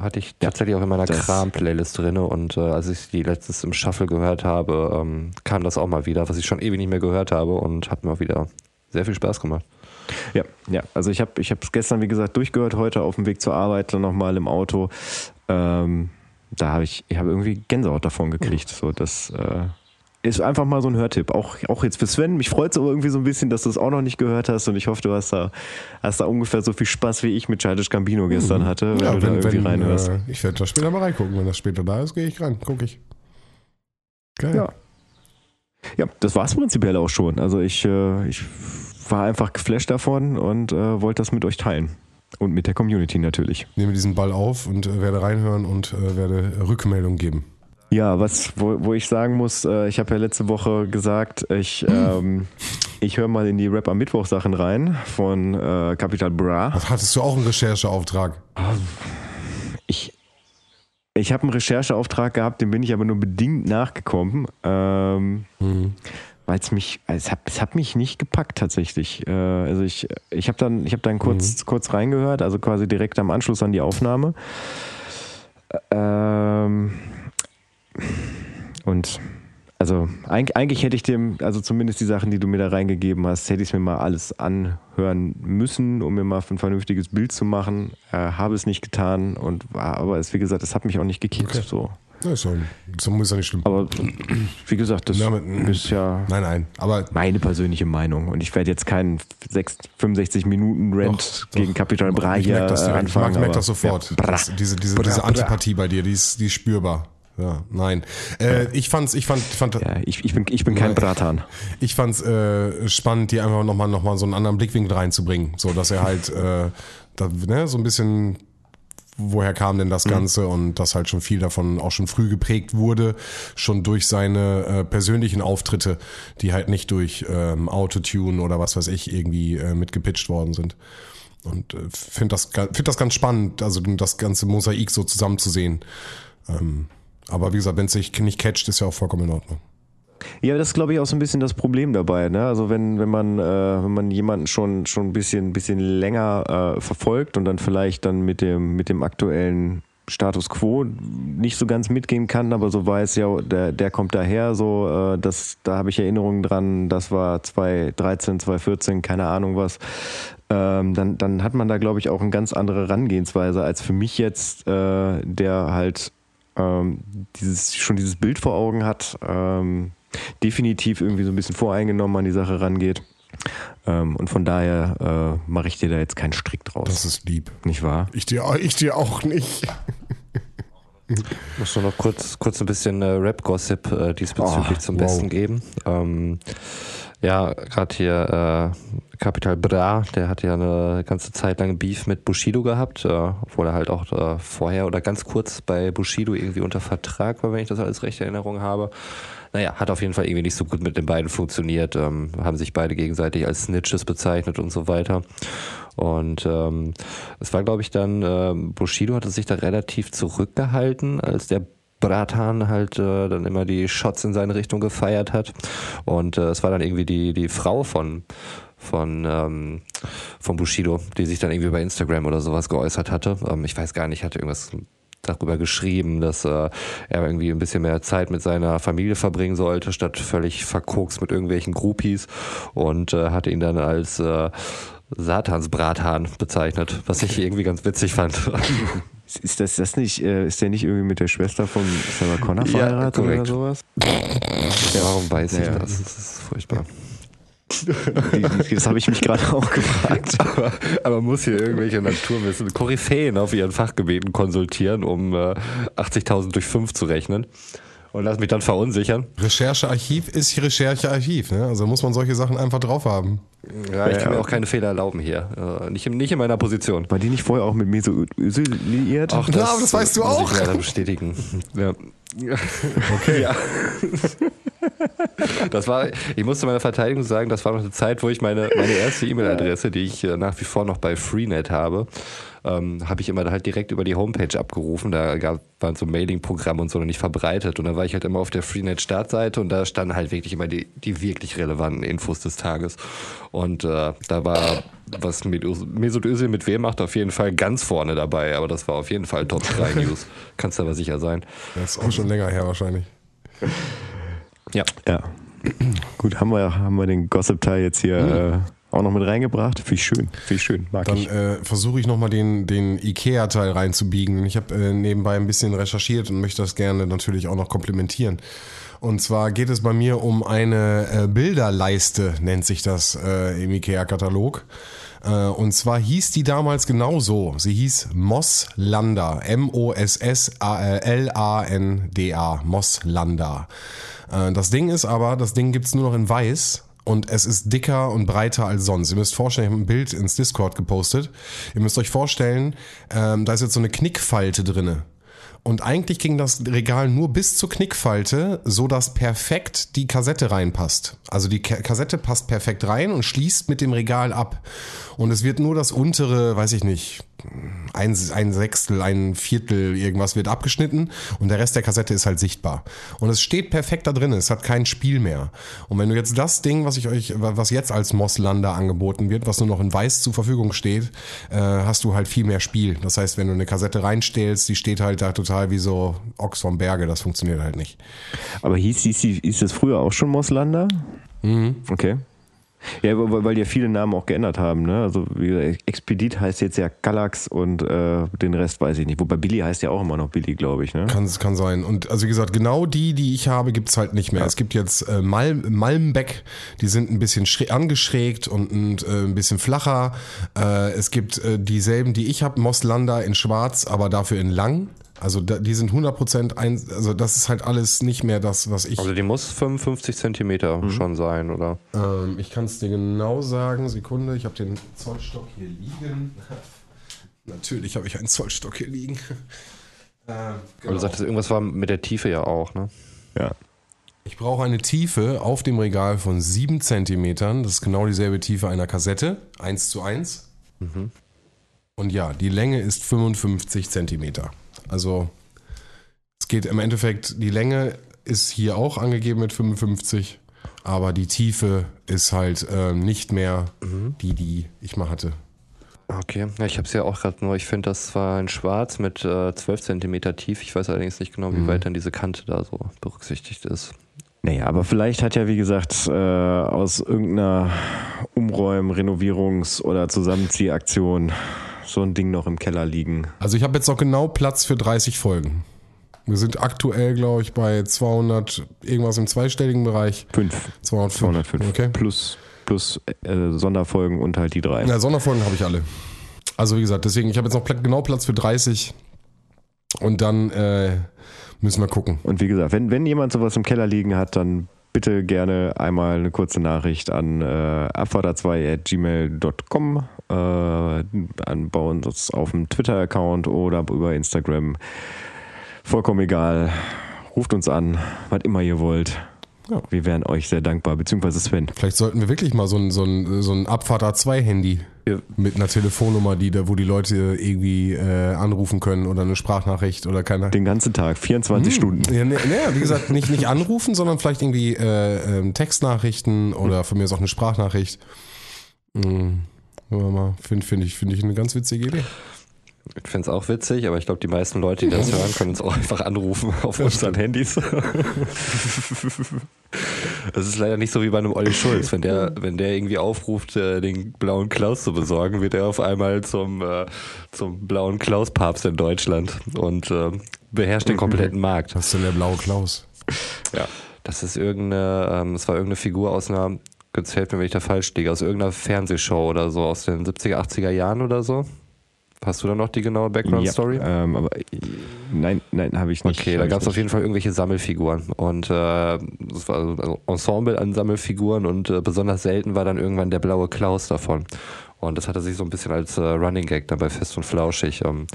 Hatte ich tatsächlich auch in meiner Kram-Playlist drin und äh, als ich die letztes im Shuffle gehört habe, ähm, kam das auch mal wieder, was ich schon ewig nicht mehr gehört habe und hat mir auch wieder sehr viel Spaß gemacht. Ja, ja. Also ich habe ich es gestern, wie gesagt, durchgehört, heute auf dem Weg zur Arbeit, dann nochmal im Auto. Ähm, da habe ich, ich habe irgendwie Gänsehaut davon gekriegt. So, das äh, ist einfach mal so ein Hörtipp. Auch, auch jetzt für Sven. Mich freut es aber irgendwie so ein bisschen, dass du es auch noch nicht gehört hast und ich hoffe, du hast da, hast da ungefähr so viel Spaß, wie ich mit Childish Gambino gestern hatte, wenn du da irgendwie reinhörst. äh, ich werde da später mal reingucken. Wenn das später da ist, gehe ich rein. Gucke ich. Geil. Ja. Ja, das war es prinzipiell auch schon. Also ich, äh, ich war einfach geflasht davon und äh, wollte das mit euch teilen. Und mit der Community natürlich. Nehme diesen Ball auf und äh, werde reinhören und äh, werde Rückmeldung geben. Ja, was, wo, wo ich sagen muss, äh, ich habe ja letzte Woche gesagt, ich, ähm, ich höre mal in die Rap am Mittwoch Sachen rein von äh, Capital Bra. Hattest du auch einen Rechercheauftrag? Ich, ich habe einen Rechercheauftrag gehabt, dem bin ich aber nur bedingt nachgekommen, ähm, weil es mich, es hat, es hat mich nicht gepackt tatsächlich. Äh, also ich, ich habe dann, ich habe dann kurz, kurz reingehört, also quasi direkt am Anschluss an die Aufnahme. Ähm, und also eig- eigentlich hätte ich dem, also zumindest die Sachen, die du mir da reingegeben hast, hätte ich mir mal alles anhören müssen, um mir mal ein vernünftiges Bild zu machen. Äh, habe es nicht getan und war, aber es, wie gesagt, das hat mich auch nicht gekickt. Okay. So. Ja, ist, ja, ist ja- nicht schlimm. Aber wie gesagt, das mit- ist ja Nein, nein. Aber meine persönliche Meinung und ich werde jetzt keinen 6, 65 Minuten Doch, gegen. Capital Bra ich hier merke das, äh, direkt. anfangen. ich merke das sofort. Ja, das, diese diese, diese. Antipathie bei dir, die ist, die ist spürbar. Ja, nein. Äh, ich fand's, ich fand, fand, Ja, ich, ich bin, ich bin kein Nein. Bratan. ich fand's äh, spannend, die einfach nochmal noch mal so einen anderen Blickwinkel reinzubringen. So, dass er halt äh, da, ne, so ein bisschen, woher kam denn Mhm. das Ganze und dass halt schon viel davon auch schon früh geprägt wurde, schon durch seine äh, persönlichen Auftritte, die halt nicht durch ähm, Autotune oder was weiß ich irgendwie äh, mitgepitcht worden sind. Und äh, finde das, find das ganz spannend, also das ganze Mosaik so zusammenzusehen. Ähm, aber wie gesagt, wenn es sich nicht catcht, ist ja auch vollkommen in Ordnung. Ja, das ist, glaube ich, auch so ein bisschen das Problem dabei. Ne? Also wenn, wenn man, äh, wenn man jemanden schon, schon ein bisschen, bisschen länger äh, verfolgt und dann vielleicht dann mit dem, mit dem aktuellen Status quo nicht so ganz mitgehen kann, aber so weiß ja, der, der kommt daher, so, äh, das, da habe ich Erinnerungen dran, das war 2013, 2014, keine Ahnung was. Ähm, dann, dann hat man da, glaube ich, auch eine ganz andere Herangehensweise als für mich jetzt, äh, der halt ähm, dieses, schon dieses Bild vor Augen hat, ähm, definitiv irgendwie so ein bisschen voreingenommen an die Sache rangeht. Ähm, und von daher äh, mache ich dir da jetzt keinen Strick draus. Das ist lieb. Nicht wahr? Ich dir, ich dir auch nicht. Muss nur noch kurz, kurz ein bisschen äh, Rap-Gossip äh, diesbezüglich Oh, zum wow. Besten geben. Ähm, ja, gerade hier äh, Capital Bra, der hat ja eine ganze Zeit lang Beef mit Bushido gehabt, äh, obwohl er halt auch äh, vorher oder ganz kurz bei Bushido irgendwie unter Vertrag war, wenn ich das alles recht in Erinnerung habe. Naja, hat auf jeden Fall irgendwie nicht so gut mit den beiden funktioniert, ähm, haben sich beide gegenseitig als Snitches bezeichnet und so weiter. Und ähm, es war, glaube ich, dann, ähm, Bushido hatte sich da relativ zurückgehalten, als der Bratan halt äh, dann immer die Shots in seine Richtung gefeiert hat. Und äh, es war dann irgendwie die, die Frau von, von, ähm, von Bushido, die sich dann irgendwie bei Instagram oder sowas geäußert hatte. Ähm, ich weiß gar nicht, hatte irgendwas darüber geschrieben, dass äh, er irgendwie ein bisschen mehr Zeit mit seiner Familie verbringen sollte, statt völlig verkokst mit irgendwelchen Groupies und äh, hatte ihn dann als äh, Satansbrathahn bezeichnet, was ich irgendwie ganz witzig fand. Ist das, das nicht, äh, ist der nicht irgendwie mit der Schwester von Sarah Connor Ja, verheiratet oder korrekt. sowas? Ja, warum weiß ich Ja. das? Das ist furchtbar. Das habe ich mich gerade auch gefragt. Aber, aber man muss hier irgendwelche Naturwissen, Koryphäen auf ihren Fachgebieten konsultieren, um äh, 80.000 durch 5 zu rechnen. Und lass mich dann verunsichern. Recherchearchiv ist Recherchearchiv, ne? Also muss man solche Sachen einfach drauf haben. Ja, ich kann mir auch keine Fehler erlauben hier. Äh, nicht, in- nicht in meiner Position. War die nicht vorher auch mit Özil liiert? Ja, aber das weißt du muss auch. Ich leider bestätigen. Ja. Okay. Ja. Das war, ich muss zu meiner Verteidigung sagen, das war noch eine Zeit, wo ich meine, meine erste E-Mail-Adresse, die ich äh, nach wie vor noch bei Freenet habe, ähm, habe ich immer halt direkt über die Homepage abgerufen. Da gab, waren so Mailing-Programme und so noch nicht verbreitet. Und da war ich halt immer auf der Freenet-Startseite und da standen halt wirklich immer die, die wirklich relevanten Infos des Tages. Und äh, da war, was mit Us- Mesut Özil mit wem macht, auf jeden Fall ganz vorne dabei. Aber das war auf jeden Fall Top 3 News. Kannst du aber sicher sein. Das ist auch schon länger her wahrscheinlich. Ja. Ja. Gut, haben wir, haben wir den Gossip-Teil jetzt hier äh, auch noch mit reingebracht. Ich schön. Ich schön. Mag Dann ich. äh, versuche ich nochmal den, den IKEA-Teil reinzubiegen. Ich habe äh, nebenbei ein bisschen recherchiert und möchte das gerne natürlich auch noch komplementieren. Und zwar geht es bei mir um eine äh, Bilderleiste, nennt sich das äh, im IKEA-Katalog. Äh, und zwar hieß die damals genauso. Sie hieß Mosslanda. M-O-S-S-L-A-N-D-A. Mosslanda. Äh, das Ding ist aber, das Ding gibt's nur noch in weiß. Und es ist dicker und breiter als sonst. Ihr müsst vorstellen, ich habe ein Bild ins Discord gepostet. Ihr müsst euch vorstellen, ähm, da ist jetzt so eine Knickfalte drinne. Und eigentlich ging das Regal nur bis zur Knickfalte, so dass perfekt die Kassette reinpasst. Also die Ka Kassette passt perfekt rein und schließt mit dem Regal ab. Und es wird nur das untere, weiß ich nicht, ein, ein Sechstel, ein Viertel, irgendwas wird abgeschnitten und der Rest der Kassette ist halt sichtbar. Und es steht perfekt da drin, es hat kein Spiel mehr. Und wenn du jetzt das Ding, was ich euch, was jetzt als Mosslander angeboten wird, was nur noch in weiß zur Verfügung steht, äh, hast du halt viel mehr Spiel. Das heißt, wenn du eine Kassette reinstellst, die steht halt da total wie so Ochs vom Berge, das funktioniert halt nicht. Aber hieß, hieß, hieß, das früher auch schon Moslander? Mhm. Okay. Ja, weil, ja viele Namen auch geändert haben. Ne? Also wie gesagt, Expedit heißt jetzt ja Galax und äh, den Rest weiß ich nicht. Wobei Billy heißt ja auch immer noch Billy, glaube ich. Ne? Kann, kann sein. Und also wie gesagt, genau die, die ich habe, gibt's halt nicht mehr. Es gibt jetzt äh, Mal, Malmbeck, die sind ein bisschen schräg, angeschrägt und, und äh, ein bisschen flacher. Äh, es gibt äh, dieselben, die ich habe, Mosslander in schwarz, aber dafür in lang. Also da, die sind 100% ein, also das ist halt alles nicht mehr das, was ich... Also die muss 55 Zentimeter schon sein, oder? Ähm, ich kann es dir genau sagen. Sekunde, ich habe den Zollstock hier liegen. Natürlich habe ich einen Zollstock hier liegen. Äh, genau. du sagtest, irgendwas war mit der Tiefe ja auch, ne? Ja. Ich brauche eine Tiefe auf dem Regal von 7 Zentimetern. Das ist genau dieselbe Tiefe einer Kassette. 1 zu 1. Und ja, die Länge ist 55 Zentimeter. Also es geht im Endeffekt, die Länge ist hier auch angegeben mit 55, aber die Tiefe ist halt ähm, nicht mehr die, die ich mal hatte. Okay, ja, ich habe es ja auch gerade nur. Ich finde, das war in Schwarz mit äh, 12 cm tief. Ich weiß allerdings nicht genau, wie Mhm. weit dann diese Kante da so berücksichtigt ist. Naja, aber vielleicht hat ja, wie gesagt, äh, aus irgendeiner Umräum-, Renovierungs- oder Zusammenziehaktion so ein Ding noch im Keller liegen. Also ich habe jetzt noch genau Platz für 30 Folgen. Wir sind aktuell, glaube ich, bei 200, irgendwas im zweistelligen Bereich. Fünf. 205. 205. Okay. Plus, plus äh, Sonderfolgen und halt die drei. Ja, Sonderfolgen habe ich alle. Also wie gesagt, deswegen, ich habe jetzt noch genau Platz für 30. Und dann äh, müssen wir gucken. Und wie gesagt, wenn, wenn jemand sowas im Keller liegen hat, dann bitte gerne einmal eine kurze Nachricht an äh, abfahrer2.gmail.com, äh, an, bei uns auf dem Twitter-Account oder über Instagram. Vollkommen egal. Ruft uns an, was immer ihr wollt. Ja. Wir wären euch sehr dankbar, beziehungsweise Sven. Vielleicht sollten wir wirklich mal so ein, so ein, so ein Abfahrt A2-Handy Ja. mit einer Telefonnummer, die da, wo die Leute irgendwie äh, anrufen können oder eine Sprachnachricht oder keine Den ganzen Tag, 24 Stunden. Ja, ne, ne, wie gesagt, nicht, nicht anrufen, sondern vielleicht irgendwie äh, ähm, Textnachrichten oder von mir aus auch eine Sprachnachricht. Hm, finde find ich, find ich eine ganz witzige Idee. Ich finde es auch witzig, aber ich glaube, die meisten Leute, die das hören, können uns auch einfach anrufen auf unseren Handys. Das ist leider nicht so wie bei einem Olli Schulz. Wenn der, wenn der irgendwie aufruft, äh, den blauen Klaus zu besorgen, wird er auf einmal zum, äh, zum blauen Klaus-Papst in Deutschland und äh, beherrscht den kompletten Markt. Was ist denn der blaue Klaus? Ja. Das ist irgendeine, ähm, es war irgendeine Figur aus einer, jetzt helft mir, wenn ich da falsch liege, aus irgendeiner Fernsehshow oder so, aus den 70er, 80er Jahren oder so. Hast du da noch die genaue Background-Story? Ja, ähm, aber nein, nein, habe ich nicht. Okay, da gab es auf jeden Fall irgendwelche Sammelfiguren und äh, das war also Ensemble an Sammelfiguren und äh, besonders selten war dann irgendwann der blaue Klaus davon. Und das hatte sich so ein bisschen als äh, Running Gag dann bei Fest und Flauschig ähm,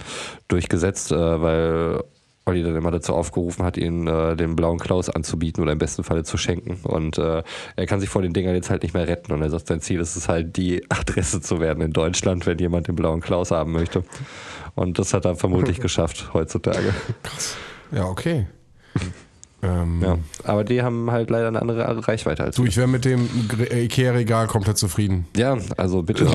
durchgesetzt, äh, weil Olli dann immer dazu aufgerufen hat, ihn äh, den blauen Klaus anzubieten oder im besten Falle zu schenken. Und äh, er kann sich vor den Dingern jetzt halt nicht mehr retten. Und er sagt, sein Ziel ist es halt, die Adresse zu werden in Deutschland, wenn jemand den blauen Klaus haben möchte. Und das hat er vermutlich geschafft heutzutage. Ja, okay. Ähm, Ja, aber die haben halt leider eine andere Reichweite als Du, ich wäre mit dem äh, Ikea-Regal komplett zufrieden. Ja, also bitte.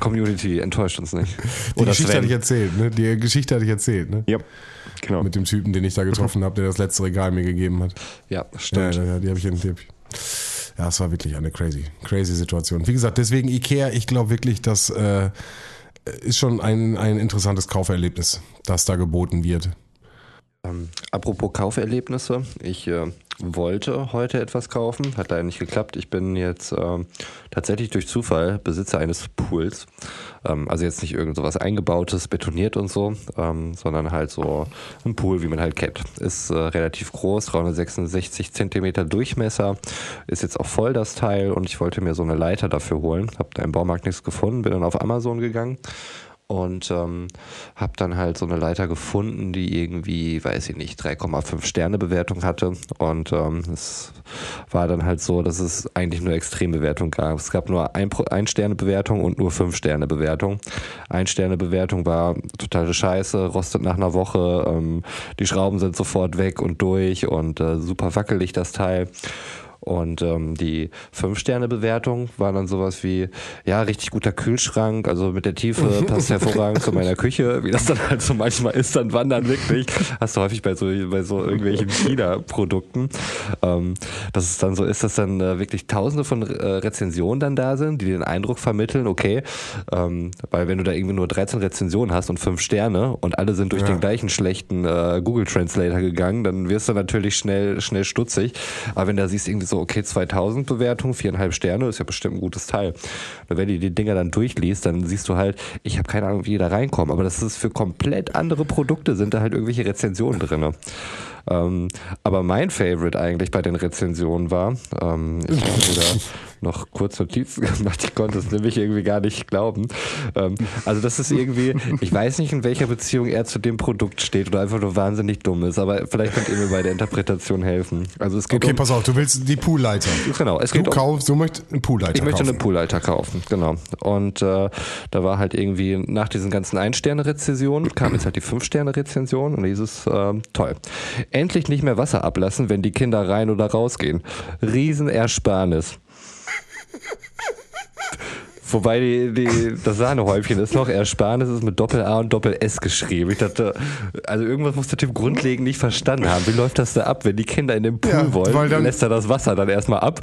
Community, enttäuscht uns nicht. Die Geschichte hatte ich erzählt, ne? Die Geschichte hatte ich erzählt, ne? Ja, genau. Mit dem Typen, den ich da getroffen habe, der das letzte Regal mir gegeben hat. Ja, stimmt. ja, ja, die habe ich in ich- Ja, es war wirklich eine crazy, crazy Situation. Wie gesagt, deswegen Ikea, ich glaube wirklich, das äh, ist schon ein, ein interessantes Kauferlebnis, das da geboten wird. Ähm, apropos Kauferlebnisse, ich äh, wollte heute etwas kaufen, hat leider nicht geklappt. Ich bin jetzt ähm, tatsächlich durch Zufall Besitzer eines Pools. Ähm, also jetzt nicht irgend sowas eingebautes, betoniert und so, ähm, sondern halt so ein Pool, wie man halt kennt. Ist äh, relativ groß, 366 Zentimeter Durchmesser, ist jetzt auch voll das Teil und ich wollte mir so eine Leiter dafür holen. Hab da im Baumarkt nichts gefunden, bin dann auf Amazon gegangen und ähm, habe dann halt so eine Leiter gefunden, die irgendwie, weiß ich nicht, 3,5 Sterne Bewertung hatte und ähm, es war dann halt so, dass es eigentlich nur Extrembewertung gab. Es gab nur ein, ein Sterne Bewertung und nur fünf Sterne Bewertung. Ein Sterne Bewertung war totale Scheiße, rostet nach einer Woche, ähm, die Schrauben sind sofort weg und durch und äh, super wackelig das Teil. Und ähm, die Fünf-Sterne-Bewertung war dann sowas wie, ja, richtig guter Kühlschrank, also mit der Tiefe passt hervorragend zu meiner Küche, wie das dann halt so manchmal ist, dann wandern wirklich, hast du häufig bei so, bei so irgendwelchen China-Produkten, ähm, dass es dann so ist, dass dann äh, wirklich tausende von äh, Rezensionen dann da sind, die den Eindruck vermitteln, okay, ähm, weil wenn du da irgendwie nur 13 Rezensionen hast und fünf Sterne und alle sind durch Ja. den gleichen schlechten äh, Google Translator gegangen, dann wirst du natürlich schnell, schnell stutzig. Aber wenn da siehst, irgendwie so, okay, 2000 Bewertungen, viereinhalb Sterne, ist ja bestimmt ein gutes Teil. Und wenn du die Dinger dann durchliest, dann siehst du halt, ich habe keine Ahnung, wie die da reinkommen, aber das ist für komplett andere Produkte, sind da halt irgendwelche Rezensionen drin. Ähm, aber mein Favorite eigentlich bei den Rezensionen war, ähm, ich habe da noch kurz Notizen gemacht, ich konnte es nämlich irgendwie gar nicht glauben. Ähm, also das ist irgendwie, ich weiß nicht, in welcher Beziehung er zu dem Produkt steht oder einfach nur wahnsinnig dumm ist, aber vielleicht könnt ihr mir bei der Interpretation helfen. Also es geht Okay, um, pass auf, du willst die Poolleiter. genau, es Du geht um, kaufst, du möchtest einen Poolleiter ich möchte kaufen. eine Poolleiter kaufen, genau. Und äh, da war halt irgendwie nach diesen ganzen Ein-Sterne-Rezensionen kam jetzt halt die Fünf-Sterne-Rezension und da hieß es, äh, toll. Endlich nicht mehr Wasser ablassen, wenn die Kinder rein oder rausgehen. Riesenersparnis. Wobei die, die, das Sahnehäubchen ist noch Ersparnis ist mit Doppel-A und Doppel-S geschrieben. Ich dachte, also irgendwas muss der Typ grundlegend nicht verstanden haben. Wie läuft das da ab, wenn die Kinder in den Pool Ja, wollen? dann- lässt er das Wasser dann erstmal ab,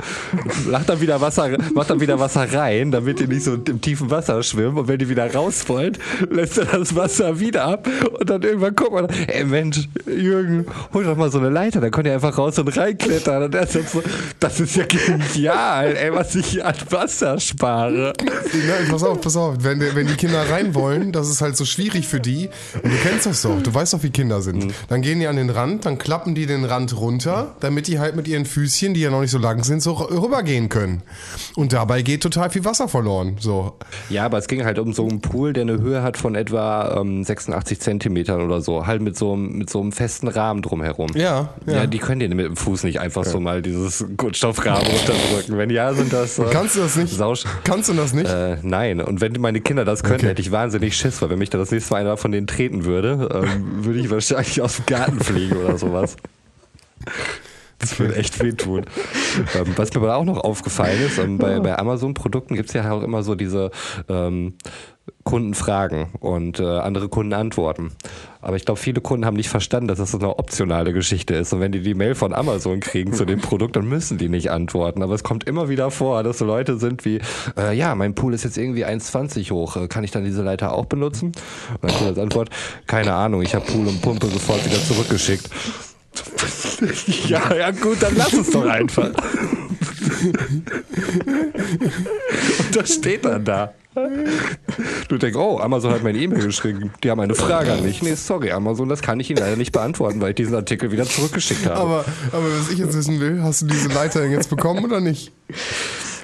macht dann wieder Wasser, macht dann wieder Wasser rein, damit die nicht so im tiefen Wasser schwimmen. Und wenn die wieder raus wollen, lässt er das Wasser wieder ab. Und dann irgendwann guckt man, ey Mensch, Jürgen, hol doch mal so eine Leiter, dann könnt ihr einfach raus und reinklettern. Und er ist jetzt so, das ist ja genial, ey, was ich hier an Wasser spare. Nein, pass auf, pass auf. Wenn, wenn die Kinder rein wollen, das ist halt so schwierig für die. Und du kennst das doch. Du weißt doch, wie Kinder sind. Mhm. Dann gehen die an den Rand, dann klappen die den Rand runter, damit die halt mit ihren Füßchen, die ja noch nicht so lang sind, so rübergehen können. Und dabei geht total viel Wasser verloren. So. Ja, aber es ging halt um so einen Pool, der eine Höhe hat von etwa ähm, 86 Zentimetern oder so. Halt mit so, einem- mit so einem festen Rahmen drumherum. Ja, ja. Ja, die können dir mit dem Fuß nicht einfach so mal dieses Kunststoffrahmen runterdrücken. Wenn ja, sind das. Äh, Kannst du das nicht? Sausch Kannst du das nicht? Äh, nein, und wenn meine Kinder das könnten, Okay. hätte ich wahnsinnig Schiss, weil wenn mich da das nächste Mal einer von denen treten würde, ähm, würde ich wahrscheinlich aus dem Garten fliegen oder sowas. Das würde echt wehtun. ähm, was mir aber auch noch aufgefallen ist, ähm, bei, bei Amazon-Produkten gibt es ja auch immer so diese ähm, Kunden fragen und äh, andere Kunden antworten. Aber ich glaube, viele Kunden haben nicht verstanden, dass das so eine optionale Geschichte ist. Und wenn die die Mail von Amazon kriegen zu dem Produkt, dann müssen die nicht antworten. Aber es kommt immer wieder vor, dass so Leute sind wie, äh, ja, mein Pool ist jetzt irgendwie 1,20 hoch. Äh, Kann ich dann diese Leiter auch benutzen? Und dann kommt als Antwort, keine Ahnung, ich habe Pool und Pumpe sofort wieder zurückgeschickt. Ja, ja gut, dann lass es doch einfach. Und das steht dann da. Du denkst, oh, Amazon hat mir eine E-Mail geschrieben. Die haben eine Frage an mich. Nee, sorry, Amazon, das kann ich Ihnen leider nicht beantworten, weil ich diesen Artikel wieder zurückgeschickt habe. aber, aber was ich jetzt wissen will, hast du diese Leiter jetzt bekommen oder nicht?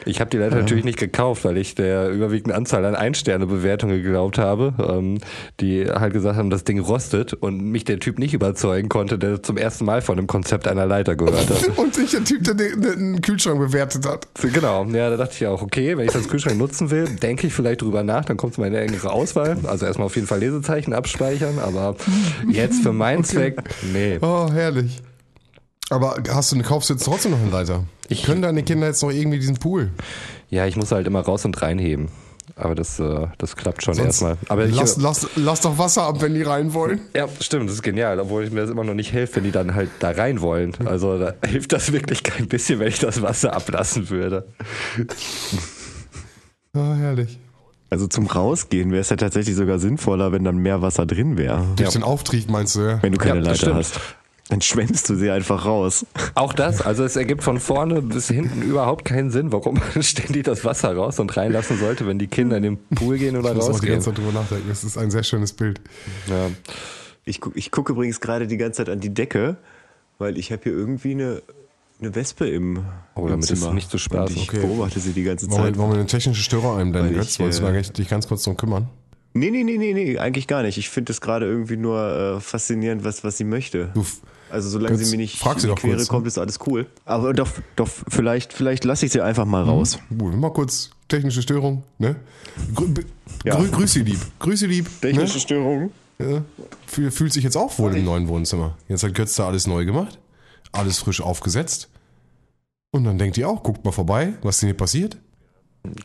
Ich habe die leider natürlich nicht gekauft, weil ich der überwiegenden Anzahl an Ein-Sterne-Bewertungen geglaubt habe, ähm, die halt gesagt haben, das Ding rostet und mich der Typ nicht überzeugen konnte, der zum ersten Mal von dem Konzept einer Leiter gehört hat. Und ich, der Typ, der den, den Kühlschrank bewertet hat. Genau, ja, da dachte ich auch, okay, wenn ich das Kühlschrank nutzen will, denke ich vielleicht drüber nach, dann kommt es mal in eine engere Auswahl. Also erstmal auf jeden Fall Lesezeichen abspeichern, aber jetzt für meinen Zweck, nee. Oh, herrlich. Aber hast du, kaufst du jetzt trotzdem noch einen Leiter? Ich- Können deine Kinder jetzt noch irgendwie diesen Pool? Ja, ich muss halt immer raus und reinheben. Aber das, äh, das klappt schon Sonst erstmal. Aber ich, lass, lass, lass doch Wasser ab, wenn die rein wollen. ja, stimmt, das ist genial, obwohl ich mir das immer noch nicht hilft, wenn die dann halt da rein wollen. Also da hilft das wirklich kein bisschen, wenn ich das Wasser ablassen würde. Oh, herrlich. Also zum Rausgehen wäre es ja tatsächlich sogar sinnvoller, wenn dann mehr Wasser drin wäre. Durch den Auftrieb meinst du, ja? Wenn du keine Ja, Leiter stimmt. hast. Dann schwemmst du sie einfach raus. Auch das, also es ergibt von vorne bis hinten überhaupt keinen Sinn, warum man ständig das Wasser raus und reinlassen sollte, wenn die Kinder in den Pool gehen oder Ich muss auch die rausgehen. ganze Zeit drüber nachdenken. Das ist ein sehr schönes Bild. Ja. Ich, gu- ich gucke übrigens gerade die ganze Zeit an die Decke, weil ich habe hier irgendwie eine, eine Wespe im, Oh, im damit ist Zimmer. nicht zu spaßen. Und ich Okay. beobachte sie die ganze Zeit. wollen wir eine technische Störung einblenden? Götz? ich, Wolltest du äh, dich ganz kurz drum kümmern? Nee, nee, nee, nee, nee, eigentlich gar nicht. Ich finde es gerade irgendwie nur äh, faszinierend, was, was sie möchte. Du, Also solange Götz, sie mir nicht frag in sie die doch Quere kurz, ne? kommt, ist alles cool. Aber doch, doch vielleicht, vielleicht lasse ich sie einfach mal raus. gut, mal kurz technische Störung. Ne? Grü Ja. grü grüß sie lieb. Grüß sie lieb. Ne? Störung. Ja. Fühl, fühlt sich jetzt auch wohl im neuen Wohnzimmer. Jetzt hat Götz da alles neu gemacht. Alles frisch aufgesetzt. Und dann denkt ihr auch, guckt mal vorbei, was denn hier passiert?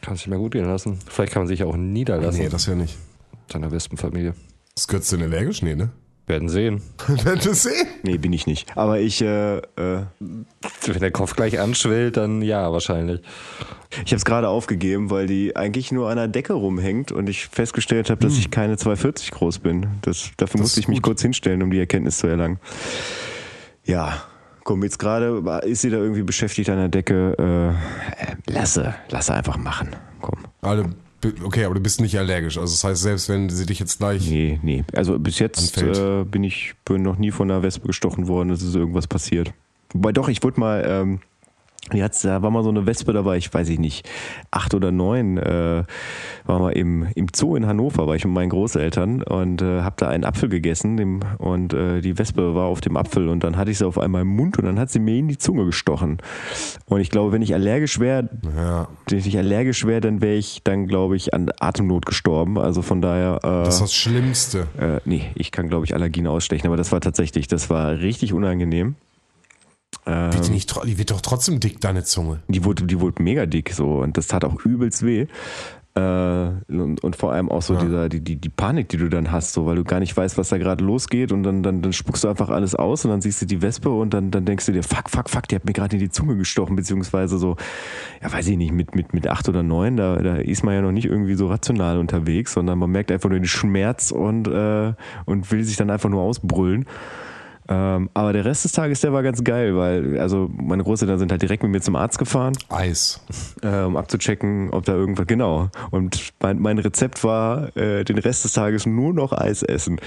Kann sich mal gut gehen lassen. Vielleicht kann man sich auch niederlassen Nee, das ja nicht. seiner Wespenfamilie. Ist Götz denn allergisch? Nee, ne? Werden sehen. Werden sehen. Nee, bin ich nicht. Aber ich, äh, äh, Wenn der Kopf gleich anschwillt, dann ja, wahrscheinlich. ich habe es gerade aufgegeben, weil die eigentlich nur an der Decke rumhängt und ich festgestellt habe, dass ich keine 240 groß bin. Das, dafür musste ist ich mich gut. kurz hinstellen, um die Erkenntnis zu erlangen. Ja, komm, jetzt gerade ist sie da irgendwie beschäftigt an der Decke. Äh, äh, lasse, lasse einfach machen. Komm. Alle, okay, aber du bist nicht allergisch. Also das heißt, selbst wenn sie dich jetzt gleich. Nee, nee. Also bis jetzt äh, bin ich bin noch nie von einer Wespe gestochen worden, dass ist irgendwas passiert. Wobei doch, ich wurde mal, ähm, die hat's, da war mal so eine Wespe dabei, ich weiß ich nicht, acht oder neun, äh, war mal im, im Zoo in Hannover, war ich mit meinen Großeltern und äh, habe da einen Apfel gegessen dem, und äh, die Wespe war auf dem Apfel und dann hatte ich sie auf einmal im Mund und dann hat sie mir in die Zunge gestochen. Und ich glaube, wenn ich allergisch wäre, Ja, wenn ich allergisch wäre, dann wäre ich dann, glaube ich, an Atemnot gestorben. Also von daher. Äh, das ist das Schlimmste. äh, nee, ich kann, glaube ich, Allergien ausstechen, aber das war tatsächlich, das war richtig unangenehm. Ähm, Wird die, nicht, die wird doch trotzdem dick, deine Zunge. die wurde, die wurde mega dick so und das tat auch übelst weh. Äh, und, und, vor allem auch so ja. dieser, die, die, die Panik, die du dann hast, so, weil du gar nicht weißt, was da gerade losgeht und dann, dann, dann spuckst du einfach alles aus und dann siehst du die Wespe und dann, dann denkst du dir, fuck, fuck, fuck, die hat mir gerade in die Zunge gestochen, beziehungsweise so, ja, weiß ich nicht, mit, mit, mit acht oder neun, da, da ist man ja noch nicht irgendwie so rational unterwegs, sondern man merkt einfach nur den Schmerz und, äh, und will sich dann einfach nur ausbrüllen. Ähm, aber der Rest des Tages, der war ganz geil, weil, also meine Großeltern sind halt direkt mit mir zum Arzt gefahren. Eis. Äh, um abzuchecken, ob da irgendwas, genau. Und mein, mein Rezept war, äh, den Rest des Tages nur noch Eis essen.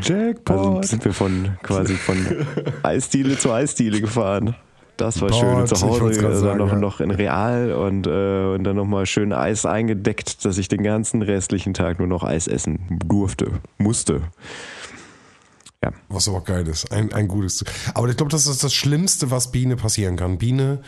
Jackpot. Also sind wir von quasi von Eisdiele zu Eisdiele gefahren. Das war Boah, schön. Und zu Hause dann sagen, noch, ja. noch in Real und, äh, und dann nochmal schön Eis eingedeckt, dass ich den ganzen restlichen Tag nur noch Eis essen durfte, musste. Ja. Was aber geil ist. Ein, ein gutes. Aber ich glaube, das ist das Schlimmste, was Biene passieren kann. Biene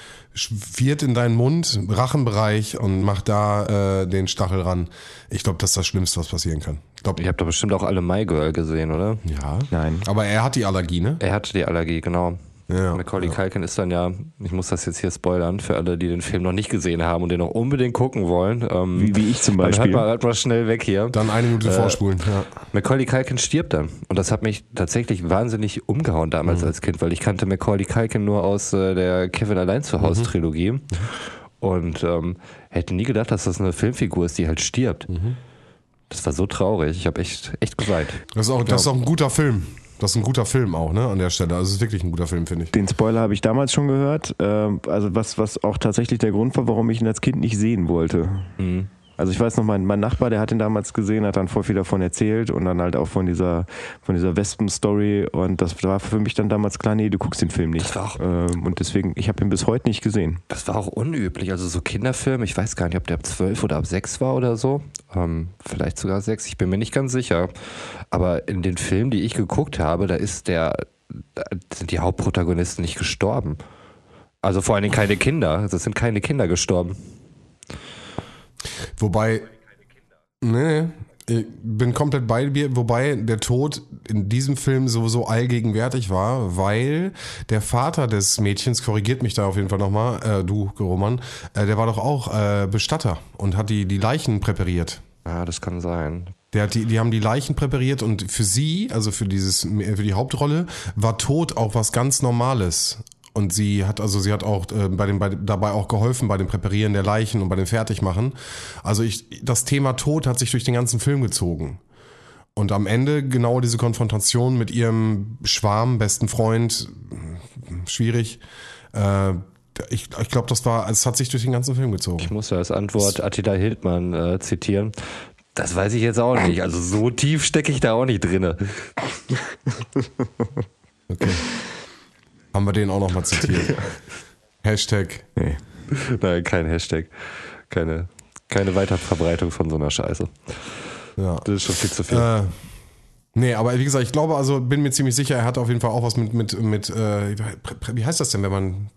wird in deinen Mund, Rachenbereich und macht da äh, den Stachel ran. Ich glaube, das ist das Schlimmste, was passieren kann. Ich glaube, ihr habt doch bestimmt auch alle My Girl gesehen, oder? Ja. Nein. Aber er hat die Allergie, ne? Er hatte die Allergie, genau. Ja, Macaulay ja. Culkin ist dann ja, ich muss das jetzt hier spoilern, für alle, die den Film noch nicht gesehen haben und den noch unbedingt gucken wollen. Ähm, wie, wie, ich zum Beispiel. Dann hört mal, hört mal schnell weg hier. Dann eine Minute äh, vorspulen. Ja. Macaulay Culkin stirbt dann. Und das hat mich tatsächlich wahnsinnig umgehauen damals mhm. als Kind, weil ich kannte Macaulay Culkin nur aus äh, der Kevin allein zu Hause mhm. Trilogie. Mhm. Und ähm, hätte nie gedacht, dass das eine Filmfigur ist, die halt stirbt. Mhm. Das war so traurig. Ich habe echt, echt geweint. Das ist, auch, das ist auch ein guter Film. Das ist ein guter Film auch, ne, an der Stelle. Also es ist wirklich ein guter Film, finde ich. Den Spoiler habe ich damals schon gehört. Ähm, also was, was auch tatsächlich der Grund war, warum ich ihn als Kind nicht sehen wollte. Mhm. Also ich weiß noch, mein, mein Nachbar, der hat ihn damals gesehen, hat dann voll viel davon erzählt und dann halt auch von dieser, von dieser Wespen-Story und das war für mich dann damals klar, nee, du guckst den Film nicht. Das war auch, ähm, und deswegen, ich habe ihn bis heute nicht gesehen. Das war auch unüblich, also so Kinderfilm, ich weiß gar nicht, ob der ab zwölf oder ab sechs war oder so, ähm, vielleicht sogar sechs, ich bin mir nicht ganz sicher, aber in den Filmen, die ich geguckt habe, da ist der, da sind die Hauptprotagonisten nicht gestorben. Also vor allen Dingen keine Kinder, das sind keine Kinder gestorben. Wobei, nee, ich bin komplett bei dir, wobei der Tod in diesem Film sowieso allgegenwärtig war, weil der Vater des Mädchens, korrigiert mich da auf jeden Fall nochmal, äh, du, Roman, äh, der war doch auch äh, Bestatter und hat die, die Leichen präpariert. Ja, das kann sein. Der hat die, die haben die Leichen präpariert und für sie, also für dieses, für die Hauptrolle, war Tod auch was ganz Normales. Und sie hat also sie hat auch äh, bei dem, bei, dabei auch geholfen bei dem Präparieren der Leichen und bei dem Fertigmachen. Also ich das Thema Tod hat sich durch den ganzen Film gezogen. Und am Ende genau diese Konfrontation mit ihrem Schwarm, besten Freund, schwierig. Äh, ich, ich glaube, das war, es hat sich durch den ganzen Film gezogen. Ich muss ja als Antwort Attila Hildmann äh, zitieren. Das weiß ich jetzt auch nicht. Also so tief stecke ich da auch nicht drinne. okay. Haben wir den auch nochmal zitiert. Hashtag. Nee. Nein, kein Hashtag. Keine, keine Weiterverbreitung von so einer Scheiße. Ja. Das ist schon viel zu viel. Äh, nee, aber wie gesagt, ich glaube, also bin mir ziemlich sicher, er hat auf jeden Fall auch was mit, mit, mit äh, wie heißt das denn, wenn man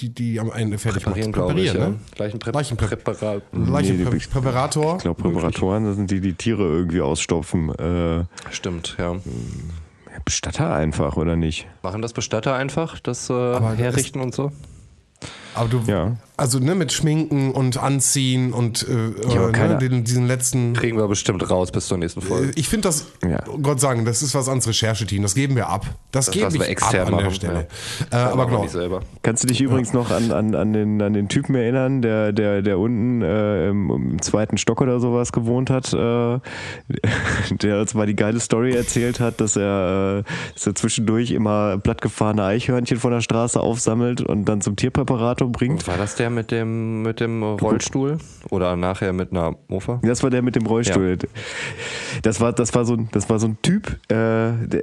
die, die am Ende fertig Präparieren, macht? Präparieren, ich, ne? Ja. Leichenprä Leichenpräparat. Leichenpräparator. Ich glaube, Präparatoren, das sind die, die Tiere irgendwie ausstopfen. Äh, Stimmt, ja. Bestatter einfach, oder nicht? Machen das Bestatter einfach, das äh, Herrichten und so? Aber du, ja. Also ne, mit Schminken und Anziehen und äh, ja, ne, den, diesen letzten. Kriegen wir bestimmt raus bis zur nächsten Folge. Ich finde das, ja. Gott sagen, das ist was ans Rechercheteam. Das geben wir ab. Das, das geben wir extern ab an machen, der Stelle. Ja. Äh, aber genau. Selber. Kannst du dich übrigens noch an, an, an, den, an den Typen erinnern, der, der, der unten äh, im, im, zweiten Stock oder sowas gewohnt hat, äh, der uns mal die geile Story erzählt hat, dass er, äh, dass er zwischendurch immer plattgefahrene Eichhörnchen von der Straße aufsammelt und dann zum Tierpräparator bringt. War das der mit dem, mit dem Rollstuhl? Oder nachher mit einer Mofa? Das war der mit dem Rollstuhl. Ja. Das, war, das, war so, das war so ein Typ, äh, der,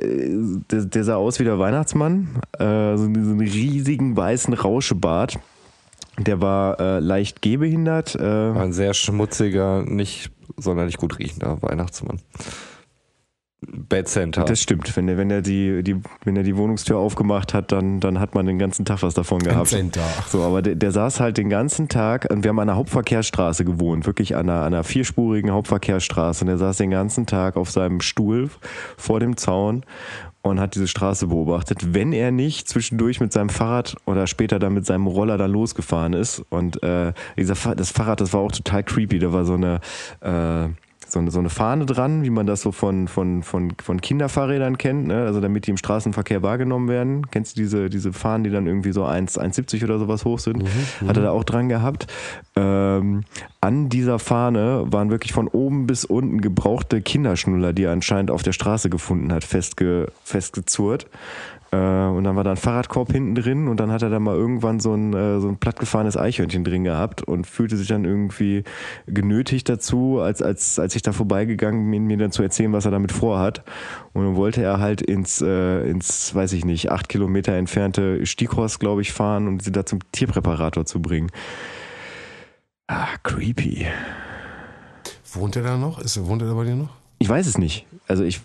der, sah aus wie der Weihnachtsmann. Äh, so, einen riesigen weißen Rauschebart. Der war äh, leicht gehbehindert. Äh, ein sehr schmutziger, nicht sonderlich gut riechender Weihnachtsmann. Bad Center. Das stimmt. Wenn er, wenn er die, die, wenn er die Wohnungstür aufgemacht hat, dann, dann hat man den ganzen Tag was davon gehabt. Center. So, aber der, der saß halt den ganzen Tag, und wir haben an einer Hauptverkehrsstraße gewohnt, wirklich an einer, an einer vierspurigen Hauptverkehrsstraße. Und er saß den ganzen Tag auf seinem Stuhl vor dem Zaun und hat diese Straße beobachtet, wenn er nicht zwischendurch mit seinem Fahrrad oder später dann mit seinem Roller da losgefahren ist. Und äh, dieser Fa das Fahrrad, das war auch total creepy. Da war so eine äh, so eine, so eine Fahne dran, wie man das so von, von, von, von Kinderfahrrädern kennt, ne? also damit die im Straßenverkehr wahrgenommen werden. Kennst du diese, diese Fahnen, die dann irgendwie so 1, 1,70 oder sowas hoch sind? Hat er da auch dran gehabt. Ähm, an dieser Fahne waren wirklich von oben bis unten gebrauchte Kinderschnuller, die er anscheinend auf der Straße gefunden hat, festge, festgezurrt. Äh, und dann war da ein Fahrradkorb hinten drin und dann hat er da mal irgendwann so ein, äh, so ein plattgefahrenes Eichhörnchen drin gehabt und fühlte sich dann irgendwie genötigt dazu, als, als, als ich da vorbeigegangen bin, mir dann zu erzählen, was er damit vorhat. Und dann wollte er halt ins, äh, ins, weiß ich nicht, acht Kilometer entfernte Stieghorst, glaube ich, fahren und sie da zum Tierpräparator zu bringen. Ah, creepy. Wohnt er da noch? Ist, wohnt er da bei dir noch? Ich weiß es nicht. Also ich,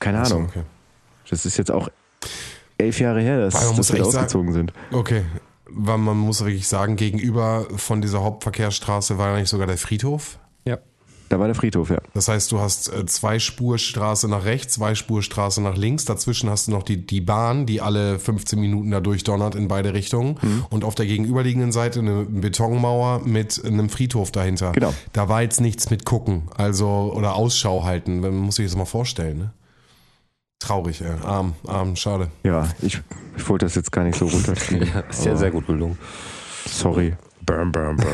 keine so, Ahnung. okay. Das ist jetzt auch elf Jahre her, dass, man muss dass wir sagen- ausgezogen sind. Okay. Weil man muss wirklich sagen, gegenüber von dieser Hauptverkehrsstraße war ja nicht sogar der Friedhof. ja. Da war der Friedhof, ja. Das heißt, du hast äh, zwei Spurstraße nach rechts, zwei Spurstraße nach links. Dazwischen hast du noch die, die Bahn, die alle 15 Minuten da durchdonnert in beide Richtungen. Und auf der gegenüberliegenden Seite eine Betonmauer mit einem Friedhof dahinter. Genau. Da war jetzt nichts mit gucken, also oder Ausschau halten. Man muss sich das mal vorstellen. Ne? Traurig, ey. arm, arm, schade. Ja, ich, ich wollte das jetzt gar nicht so runterziehen. ja ist ja sehr gut gelungen. Sorry. Burn, burn, burn.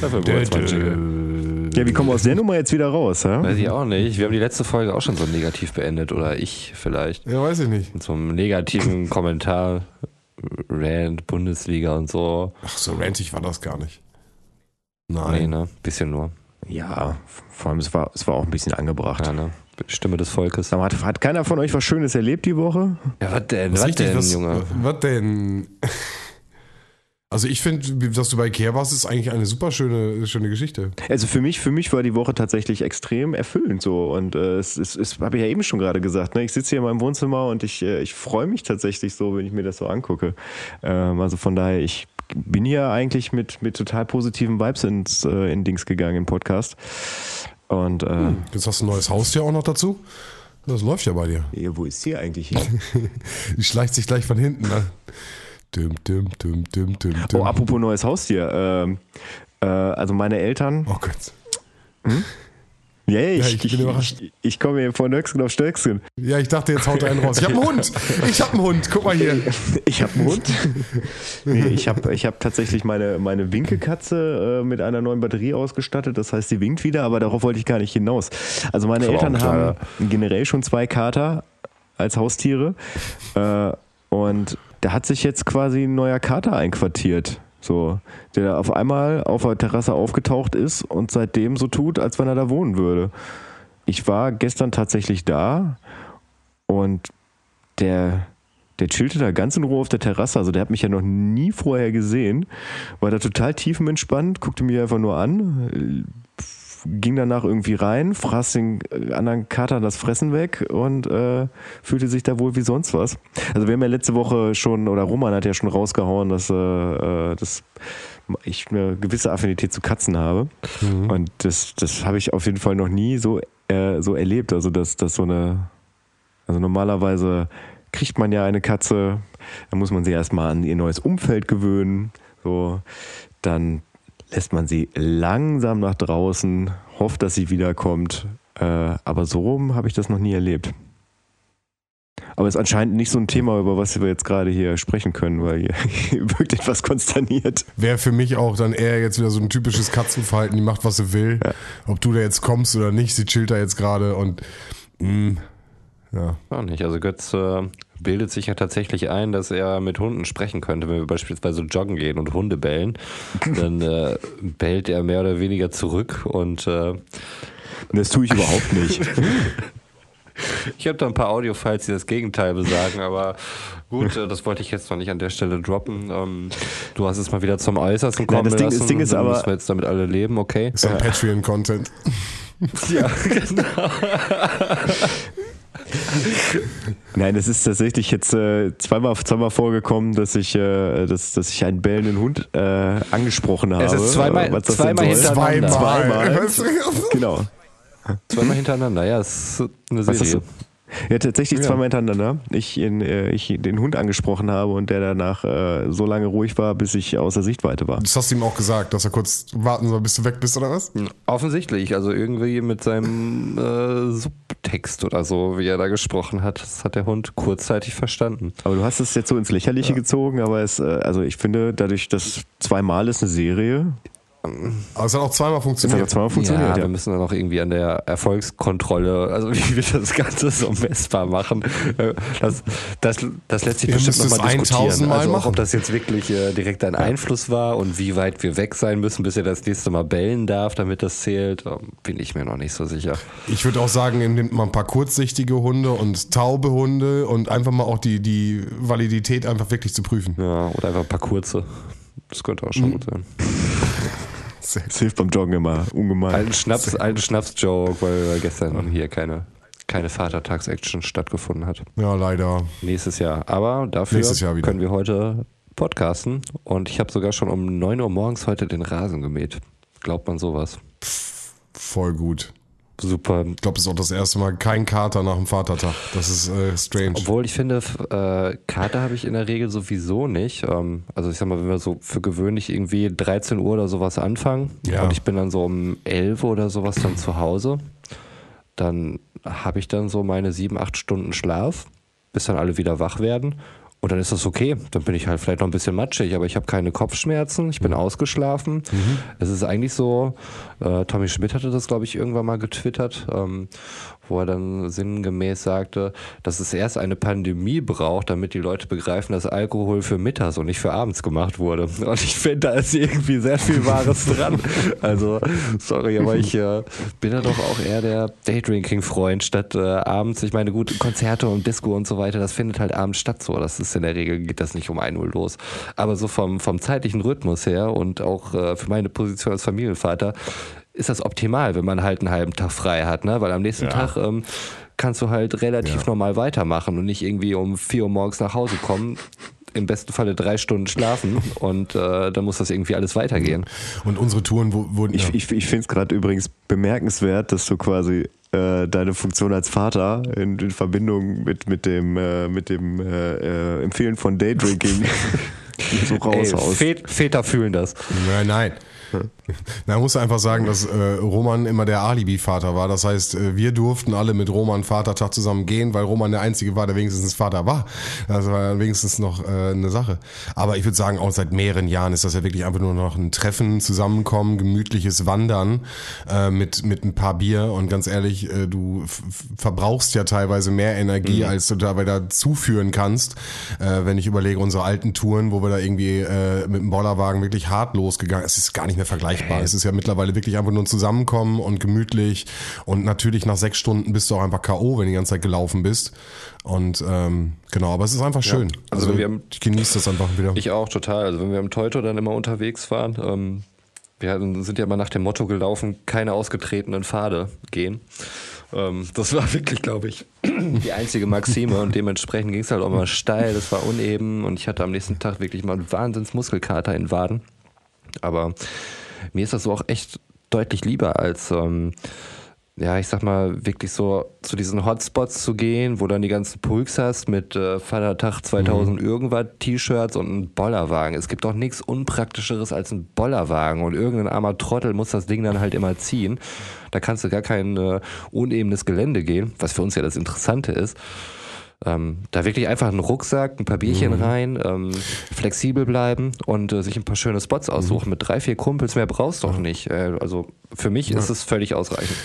Dafür mal Jingle. Ja, wie kommen wir aus der Nummer jetzt wieder raus? Hä? Weiß ich auch nicht. Wir haben die letzte Folge auch schon so negativ beendet. Oder ich vielleicht. Ja, weiß ich nicht. Mit so einem negativen Kommentar. Rand, Bundesliga und so. Ach, so rantig war das gar nicht. Nee, Nein. ne? Bisschen nur. Ja, vor allem, es war, es war auch ein bisschen angebracht. Ja, ne? Stimme des Volkes. Mal, hat, hat keiner von euch was Schönes erlebt die Woche? Ja, was denn? Was denn, was, Junge? Was denn? Also ich finde, dass du bei Ikea warst, ist eigentlich eine super schöne, schöne Geschichte. Also für mich, für mich war die Woche tatsächlich extrem erfüllend so. Und äh, es, es, es habe ich ja eben schon gerade gesagt. Ne? Ich sitze hier in meinem Wohnzimmer und ich, äh, ich freue mich tatsächlich so, wenn ich mir das so angucke. Ähm, also von daher, ich bin hier eigentlich mit, mit total positiven Vibes ins äh, in Dings gegangen im Podcast. Und äh, Jetzt hast du ein neues Haustier auch noch dazu. Das läuft ja bei dir. ja, wo ist hier eigentlich hier? Die schleicht sich gleich von hinten an. Düm, düm, düm, düm, düm, düm. Oh, apropos neues Haustier. Ähm, äh, also meine Eltern. Oh Gott. Ja, ich, Ja, ich bin überrascht. ich, ich komme hier von Nöcksken auf Stöcksken. Ja, ich dachte, jetzt haut er einen raus. Ich habe einen Hund. Ich habe einen Hund. Guck mal hier. Ich habe einen Hund. nee, ich habe ich hab tatsächlich meine, meine Winkekatze äh, mit einer neuen Batterie ausgestattet. Das heißt, sie winkt wieder, aber darauf wollte ich gar nicht hinaus. Also meine auch Eltern haben generell schon zwei Kater als Haustiere. Äh, und da hat sich jetzt quasi ein neuer Kater einquartiert. So, der auf einmal auf der Terrasse aufgetaucht ist und seitdem so tut, als wenn er da wohnen würde. Ich war gestern tatsächlich da und der, der chillte da ganz in Ruhe auf der Terrasse. Also der hat mich ja noch nie vorher gesehen. War da total tiefenentspannt, guckte mich einfach nur an, ging danach irgendwie rein, fraß den äh, anderen Kater das Fressen weg und äh, fühlte sich da wohl wie sonst was. Also wir haben ja letzte Woche schon, oder Roman hat ja schon rausgehauen, dass, äh, äh, dass ich eine gewisse Affinität zu Katzen habe. Und das, das habe ich auf jeden Fall noch nie so, äh, so erlebt. Also dass, dass so eine also normalerweise kriegt man ja eine Katze, dann muss man sie erstmal an ihr neues Umfeld gewöhnen. So, dann lässt man sie langsam nach draußen, hofft, dass sie wiederkommt. Äh, aber so rum habe ich das noch nie erlebt. Aber es ist anscheinend nicht so ein Thema, über was wir jetzt gerade hier sprechen können, weil ihr, wirkt etwas konsterniert. Wäre für mich auch dann eher jetzt wieder so ein typisches Katzenverhalten, die macht, was sie will. Ob du da jetzt kommst oder nicht, sie chillt da jetzt gerade und mh, ja. Auch nicht. Also Götz äh, bildet sich ja tatsächlich ein, dass er mit Hunden sprechen könnte. Wenn wir beispielsweise joggen gehen und Hunde bellen, dann äh, bellt er mehr oder weniger zurück und äh, Das tue ich überhaupt nicht. ich habe da ein paar Audiofiles, die das Gegenteil besagen, aber gut, äh, das wollte ich jetzt noch nicht an der Stelle droppen. Ähm, du hast es mal wieder zum Äußersten kommen das Ding- das. Ding ist aber- müssen wir jetzt damit alle leben, okay? Ist ein Patreon-Content. Ja, genau. Nein, es ist tatsächlich jetzt äh, zweimal, zweimal vorgekommen, dass ich, äh, dass, dass ich einen bellenden Hund äh, angesprochen habe. Es ist zweimal- Was das zweimal hintereinander. Zweimal. genau. Zweimal hintereinander, ja, es ist eine Serie. Ja, tatsächlich Ja. zweimal hintereinander. Ich, in, äh, ich den Hund angesprochen habe und der danach äh, so lange ruhig war, bis ich außer Sichtweite war. Das hast du ihm auch gesagt, dass er kurz warten soll, bis du weg bist, oder was? Offensichtlich, also irgendwie mit seinem äh, Subtext oder so, wie er da gesprochen hat, das hat der Hund kurzzeitig verstanden. Aber du hast es jetzt so ins Lächerliche gezogen, aber es, äh, also ich finde, dadurch, dass zweimal ist eine Serie, Aber es hat auch zweimal es hat funktioniert. auch zweimal ja, funktioniert. Ja, wir müssen dann auch irgendwie an der Erfolgskontrolle, also wie wir das Ganze so messbar machen, äh, das, das, das lässt sich bestimmt nochmal diskutieren. 1000 Mal Also auch, machen. ob das jetzt wirklich äh, direkt ein Einfluss war und wie weit wir weg sein müssen, bis er das nächste Mal bellen darf, damit das zählt, ähm, bin ich mir noch nicht so sicher. Ich würde auch sagen, ihr nehmt mal ein paar kurzsichtige Hunde und taube Hunde und einfach mal auch die, die Validität einfach wirklich zu prüfen. Ja, oder einfach ein paar kurze. Das könnte auch Mhm. schon gut sein. Das hilft beim Joggen immer ungemein. Alten Schnaps, alten Schnaps-Joke, weil gestern hier keine, keine Vatertags-Action stattgefunden hat. Ja, leider. Nächstes Jahr. Aber dafür Jahr können wir heute podcasten. Und ich habe sogar schon um 9 Uhr morgens heute den Rasen gemäht. Glaubt man sowas? Voll gut. Super. Ich glaube, das ist auch das erste Mal kein Kater nach dem Vatertag. Das ist äh, strange. Obwohl ich finde, äh, Kater habe ich in der Regel sowieso nicht. Ähm, also ich sag mal, wenn wir so für gewöhnlich irgendwie 13 Uhr oder sowas anfangen Ja. und ich bin dann so um 11 Uhr oder sowas dann zu Hause, dann habe ich dann so meine 7, 8 Stunden Schlaf, bis dann alle wieder wach werden. Und dann ist das okay. Dann bin ich halt vielleicht noch ein bisschen matschig, aber ich habe keine Kopfschmerzen, ich bin ausgeschlafen. Es ist eigentlich so, äh, Tommy Schmidt hatte das, glaube ich, irgendwann mal getwittert, ähm, wo er dann sinngemäß sagte, dass es erst eine Pandemie braucht, damit die Leute begreifen, dass Alkohol für mittags und nicht für abends gemacht wurde. Und ich finde, da ist irgendwie sehr viel Wahres dran. Also, sorry, aber ich äh, bin da doch auch eher der Daydrinking-Freund statt äh, abends. Ich meine, gut, Konzerte und Disco und so weiter, das findet halt abends statt so. Das ist in der Regel, geht das nicht um 1 Uhr los. Aber so vom, vom zeitlichen Rhythmus her und auch äh, für meine Position als Familienvater ist das optimal, wenn man halt einen halben Tag frei hat, ne? Weil am nächsten Tag ähm, kannst du halt relativ Ja. normal weitermachen und nicht irgendwie um 4 Uhr morgens nach Hause kommen. Im besten Falle drei Stunden schlafen und äh, dann muss das irgendwie alles weitergehen. Und unsere Touren wurden. Ich, ja. ich, ich finde es gerade übrigens bemerkenswert, dass du quasi äh, deine Funktion als Vater in, in Verbindung mit, mit dem, äh, mit dem äh, äh, Empfehlen von Daydrinking so raushaust. Vät- Väter fühlen das. Nein, nein. Na, man muss einfach sagen, dass äh, Roman immer der Alibi-Vater war. Das heißt, äh, wir durften alle mit Roman Vatertag zusammen gehen, weil Roman der Einzige war, der wenigstens Vater war. Das war wenigstens noch äh, eine Sache. Aber ich würde sagen, auch seit mehreren Jahren ist das ja wirklich einfach nur noch ein Treffen, Zusammenkommen, gemütliches Wandern äh, mit, mit ein paar Bier. Und ganz ehrlich, äh, du verbrauchst ja teilweise mehr Energie, als du dabei da zuführen kannst. Äh, wenn ich überlege, unsere alten Touren, wo wir da irgendwie äh, mit dem Bollerwagen wirklich hart losgegangen es ist gar nicht mehr vergleichbar. Es ist ja mittlerweile wirklich einfach nur ein Zusammenkommen und gemütlich. Und natürlich nach sechs Stunden bist du auch einfach K.O., wenn du die ganze Zeit gelaufen bist. Und ähm, genau, aber es ist einfach schön. Also Also, wir haben- ich genieße das einfach wieder. Ich auch total. Also wenn wir im Teuto dann immer unterwegs waren, ähm, wir sind ja immer nach dem Motto gelaufen, keine ausgetretenen Pfade gehen. Ähm, das war wirklich, glaube ich, die einzige Maxime und dementsprechend ging es halt auch mal steil, das war uneben und ich hatte am nächsten Tag wirklich mal einen Wahnsinns Muskelkater in den Waden. Aber mir ist das so auch echt deutlich lieber als ähm, ja, ich sag mal, wirklich so zu diesen Hotspots zu gehen, wo dann die ganzen Pulks hast mit äh, Vatertag 2000 irgendwas T-Shirts und einem Bollerwagen. Es gibt doch nichts Unpraktischeres als ein Bollerwagen und irgendein armer Trottel muss das Ding dann halt immer ziehen. Da kannst du gar kein äh, unebenes Gelände gehen, was für uns ja das Interessante ist. Ähm, da wirklich einfach einen Rucksack, ein paar Bierchen rein, ähm, flexibel bleiben und äh, sich ein paar schöne Spots aussuchen. Mit drei, vier Kumpels mehr brauchst du doch nicht. Äh, also für mich ist es völlig ausreichend.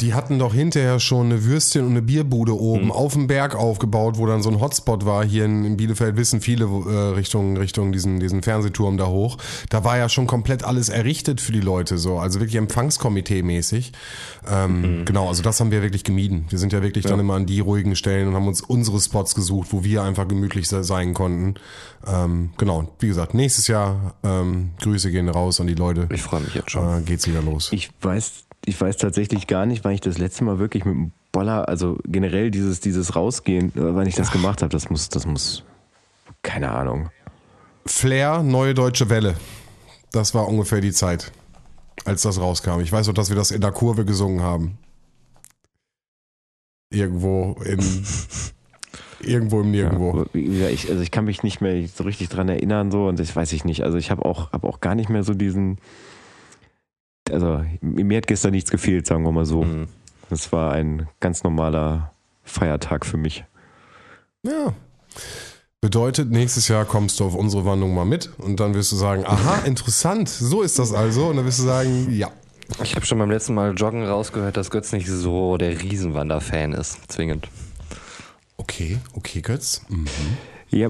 Die hatten doch hinterher schon eine Würstchen und eine Bierbude oben auf dem Berg aufgebaut, wo dann so ein Hotspot war. Hier in, in Bielefeld wissen viele äh, Richtung, Richtung diesen, diesen Fernsehturm da hoch. Da war ja schon komplett alles errichtet für die Leute, so. Also wirklich Empfangskomitee-mäßig. Ähm, Genau, also das haben wir wirklich gemieden. Wir sind ja wirklich dann immer an die ruhigen Stellen und haben uns unsere Spots gesucht, wo wir einfach gemütlich se- sein konnten. Ähm, genau, wie gesagt, nächstes Jahr ähm, Grüße gehen raus an die Leute. Ich freue mich jetzt schon. Äh, geht's wieder los. Ich weiß, ich weiß tatsächlich gar nicht, wann ich das letzte Mal wirklich mit dem Boller, also generell dieses, dieses Rausgehen, äh, wenn ich das gemacht habe, das muss, das muss, keine Ahnung. Flair, Neue Deutsche Welle. Das war ungefähr die Zeit, als das rauskam. Ich weiß noch, dass wir das in der Kurve gesungen haben. Irgendwo in. irgendwo im Nirgendwo. Ja, ich, also ich kann mich nicht mehr so richtig dran erinnern, so, und das weiß ich nicht. Also ich habe auch, hab auch gar nicht mehr so diesen. Also mir hat gestern nichts gefehlt, sagen wir mal so. Mhm. Das war ein ganz normaler Feiertag für mich. Ja. Bedeutet, nächstes Jahr kommst du auf unsere Wanderung mal mit und dann wirst du sagen, aha, interessant, so ist das also. Und dann wirst du sagen, ja. Ich habe schon beim letzten Mal Joggen rausgehört, dass Götz nicht so der Riesenwander-Fan ist, zwingend. Okay, okay, Götz. Mhm. Ja,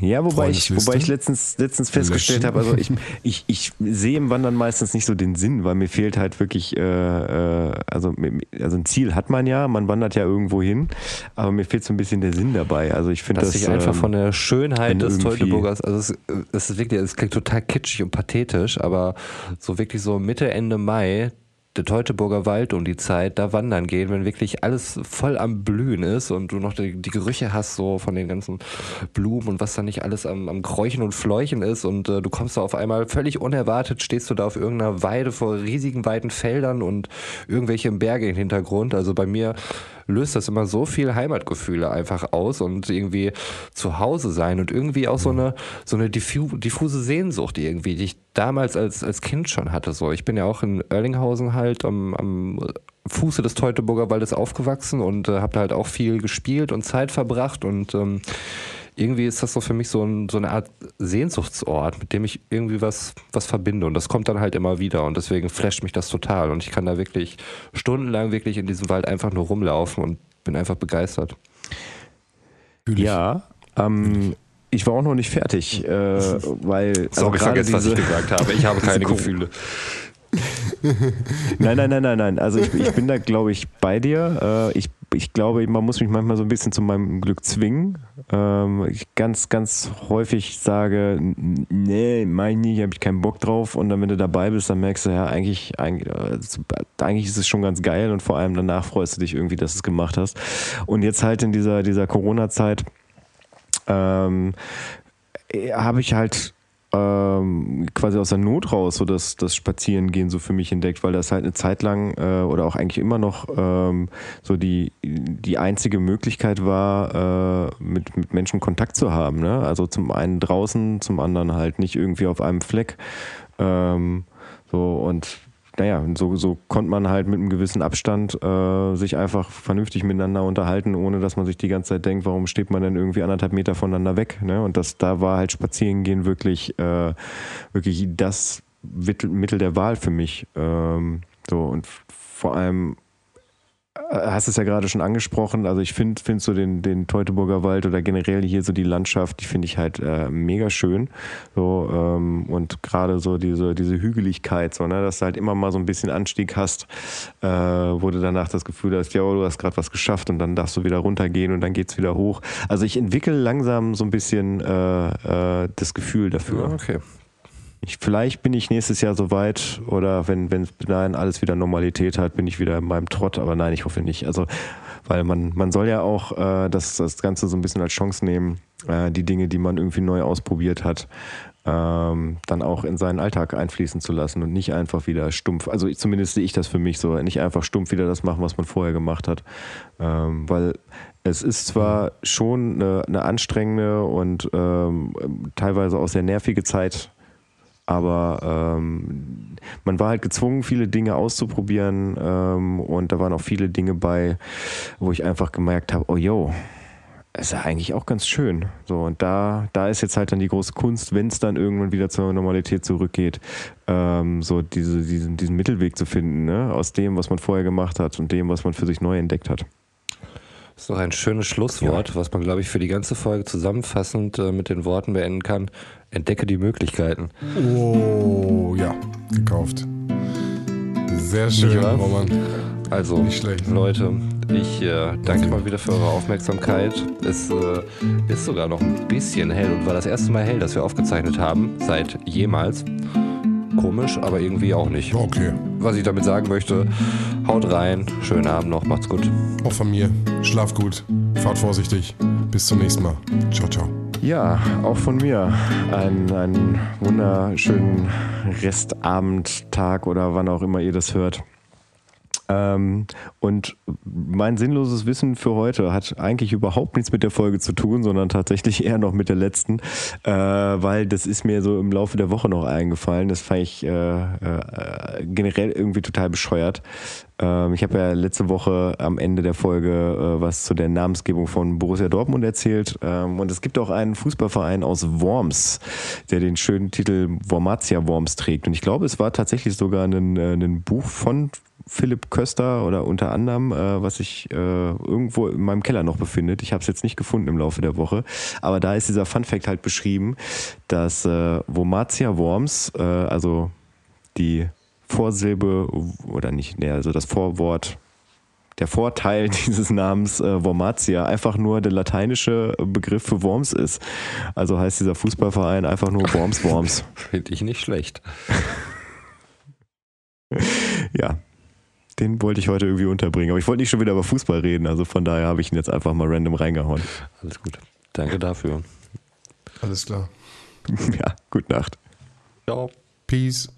ja wobei, ich, wobei ich letztens, letztens festgestellt habe, also ich, ich, ich sehe im Wandern meistens nicht so den Sinn, weil mir fehlt halt wirklich, äh, äh, also, also ein Ziel hat man ja, man wandert ja irgendwo hin, aber mir fehlt so ein bisschen der Sinn dabei. Also ich finde das. Dass ich einfach ähm, von der Schönheit des Teutoburgers, also es, es ist wirklich, es klingt total kitschig und pathetisch, aber so wirklich so Mitte, Ende Mai, der Teutoburger Wald um die Zeit da wandern gehen, wenn wirklich alles voll am Blühen ist und du noch die, die Gerüche hast so von den ganzen Blumen und was da nicht alles am, am Kräuchen und Fleuchen ist und äh, du kommst da auf einmal völlig unerwartet, stehst du da auf irgendeiner Weide vor riesigen weiten Feldern und irgendwelche Berge im Hintergrund. Also bei mir löst das immer so viel Heimatgefühle einfach aus und irgendwie zu Hause sein und irgendwie auch so eine, so eine diffu diffuse Sehnsucht irgendwie, die ich damals als, als Kind schon hatte. So, ich bin ja auch in Erlinghausen halt am, am Fuße des Teutoburger Waldes aufgewachsen und äh, habe da halt auch viel gespielt und Zeit verbracht und ähm, irgendwie ist das so für mich so, ein, so eine Art Sehnsuchtsort, mit dem ich irgendwie was, was verbinde. Und das kommt dann halt immer wieder. Und deswegen flasht mich das total. Und ich kann da wirklich stundenlang wirklich in diesem Wald einfach nur rumlaufen und bin einfach begeistert. Ja, ähm, ich war auch noch nicht fertig, äh, weil. Sorry, also vergesst, was ich gesagt habe. Ich habe keine Gefühle. nein, nein, nein, nein, nein. Also ich, ich bin da, glaube ich, bei dir. Äh, ich, ich glaube, man muss mich manchmal so ein bisschen zu meinem Glück zwingen. Ähm, ich ganz, ganz häufig sage, nee, mein nicht, habe ich keinen Bock drauf. Und dann, wenn du dabei bist, dann merkst du, ja, eigentlich, eigentlich, äh, eigentlich ist es schon ganz geil und vor allem danach freust du dich irgendwie, dass du es gemacht hast. Und jetzt halt in dieser, dieser Corona-Zeit ähm, habe ich halt ähm, quasi aus der Not raus so das, das Spazierengehen so für mich entdeckt, weil das halt eine Zeit lang äh, oder auch eigentlich immer noch ähm, so die, die einzige Möglichkeit war, äh, mit, mit Menschen Kontakt zu haben. Ne? Also zum einen draußen, zum anderen halt nicht irgendwie auf einem Fleck. Ähm, so und naja, so, so konnte man halt mit einem gewissen Abstand äh, sich einfach vernünftig miteinander unterhalten, ohne dass man sich die ganze Zeit denkt, warum steht man denn irgendwie anderthalb Meter voneinander weg. Ne? Und das, da war halt Spazierengehen wirklich, äh, wirklich das Mittel der Wahl für mich. Ähm, so und vor allem hast es ja gerade schon angesprochen. Also ich finde find so den, den Teutoburger Wald oder generell hier so die Landschaft, die finde ich halt äh, mega schön. So, ähm, und gerade so diese, diese Hügeligkeit, so, ne, dass du halt immer mal so ein bisschen Anstieg hast, äh, wo du danach das Gefühl hast, ja, du hast gerade was geschafft und dann darfst du wieder runtergehen und dann geht's wieder hoch. Also ich entwickle langsam so ein bisschen äh, äh, das Gefühl dafür. okay. Ich, vielleicht bin ich nächstes Jahr soweit oder wenn, wenn nein, alles wieder Normalität hat, bin ich wieder in meinem Trott, aber nein, ich hoffe nicht. Also, weil man, man soll ja auch äh, das, das Ganze so ein bisschen als Chance nehmen, äh, die Dinge, die man irgendwie neu ausprobiert hat, ähm, dann auch in seinen Alltag einfließen zu lassen und nicht einfach wieder stumpf, also zumindest sehe ich das für mich so, nicht einfach stumpf wieder das machen, was man vorher gemacht hat. Ähm, weil es ist zwar schon eine, eine anstrengende und ähm, teilweise auch sehr nervige Zeit, aber ähm, man war halt gezwungen, viele Dinge auszuprobieren ähm, und da waren auch viele Dinge bei, wo ich einfach gemerkt habe, oh yo, ist ja eigentlich auch ganz schön. So, und da, da ist jetzt halt dann die große Kunst, wenn es dann irgendwann wieder zur Normalität zurückgeht, ähm, so diese, diesen, diesen Mittelweg zu finden, ne? aus dem, was man vorher gemacht hat und dem, was man für sich neu entdeckt hat. Das ist doch ein schönes Schlusswort, ja. was man, glaube ich, für die ganze Folge zusammenfassend äh, mit den Worten beenden kann. Entdecke die Möglichkeiten. Oh, ja, gekauft. Sehr schön, Roman. Also, Leute, ich äh, danke mal wieder für eure Aufmerksamkeit. Es äh, ist sogar noch ein bisschen hell und war das erste Mal hell, dass wir aufgezeichnet haben, seit jemals. Komisch, aber irgendwie auch nicht. Okay. Was ich damit sagen möchte, haut rein, schönen Abend noch, macht's gut. Auch von mir. Schlaf gut. Fahrt vorsichtig. Bis zum nächsten Mal. Ciao, ciao. Ja, auch von mir einen, einen wunderschönen Restabend, Tag oder wann auch immer ihr das hört. Ähm, und mein sinnloses Wissen für heute hat eigentlich überhaupt nichts mit der Folge zu tun, sondern tatsächlich eher noch mit der letzten, äh, weil das ist mir so im Laufe der Woche noch eingefallen. Das fand ich äh, äh, generell irgendwie total bescheuert. Ähm, ich habe ja letzte Woche am Ende der Folge äh, was zu der Namensgebung von Borussia Dortmund erzählt. Ähm, und es gibt auch einen Fußballverein aus Worms, der den schönen Titel Wormatia Worms trägt. Und ich glaube, es war tatsächlich sogar ein, äh, ein Buch von Philipp Köster oder unter anderem, äh, was sich äh, irgendwo in meinem Keller noch befindet. Ich habe es jetzt nicht gefunden im Laufe der Woche, aber da ist dieser Fun Fact halt beschrieben, dass äh, Womatia Worms, äh, also die Vorsilbe oder nicht, nee, also das Vorwort der Vorteil dieses Namens äh, Wormatia einfach nur der lateinische Begriff für Worms ist. Also heißt dieser Fußballverein einfach nur Worms Worms. Finde ich nicht schlecht. ja, den wollte ich heute irgendwie unterbringen. Aber ich wollte nicht schon wieder über Fußball reden, also von daher habe ich ihn jetzt einfach mal random reingehauen. Alles gut. Danke dafür. Alles klar. Ja, gute Nacht. Ciao. Peace.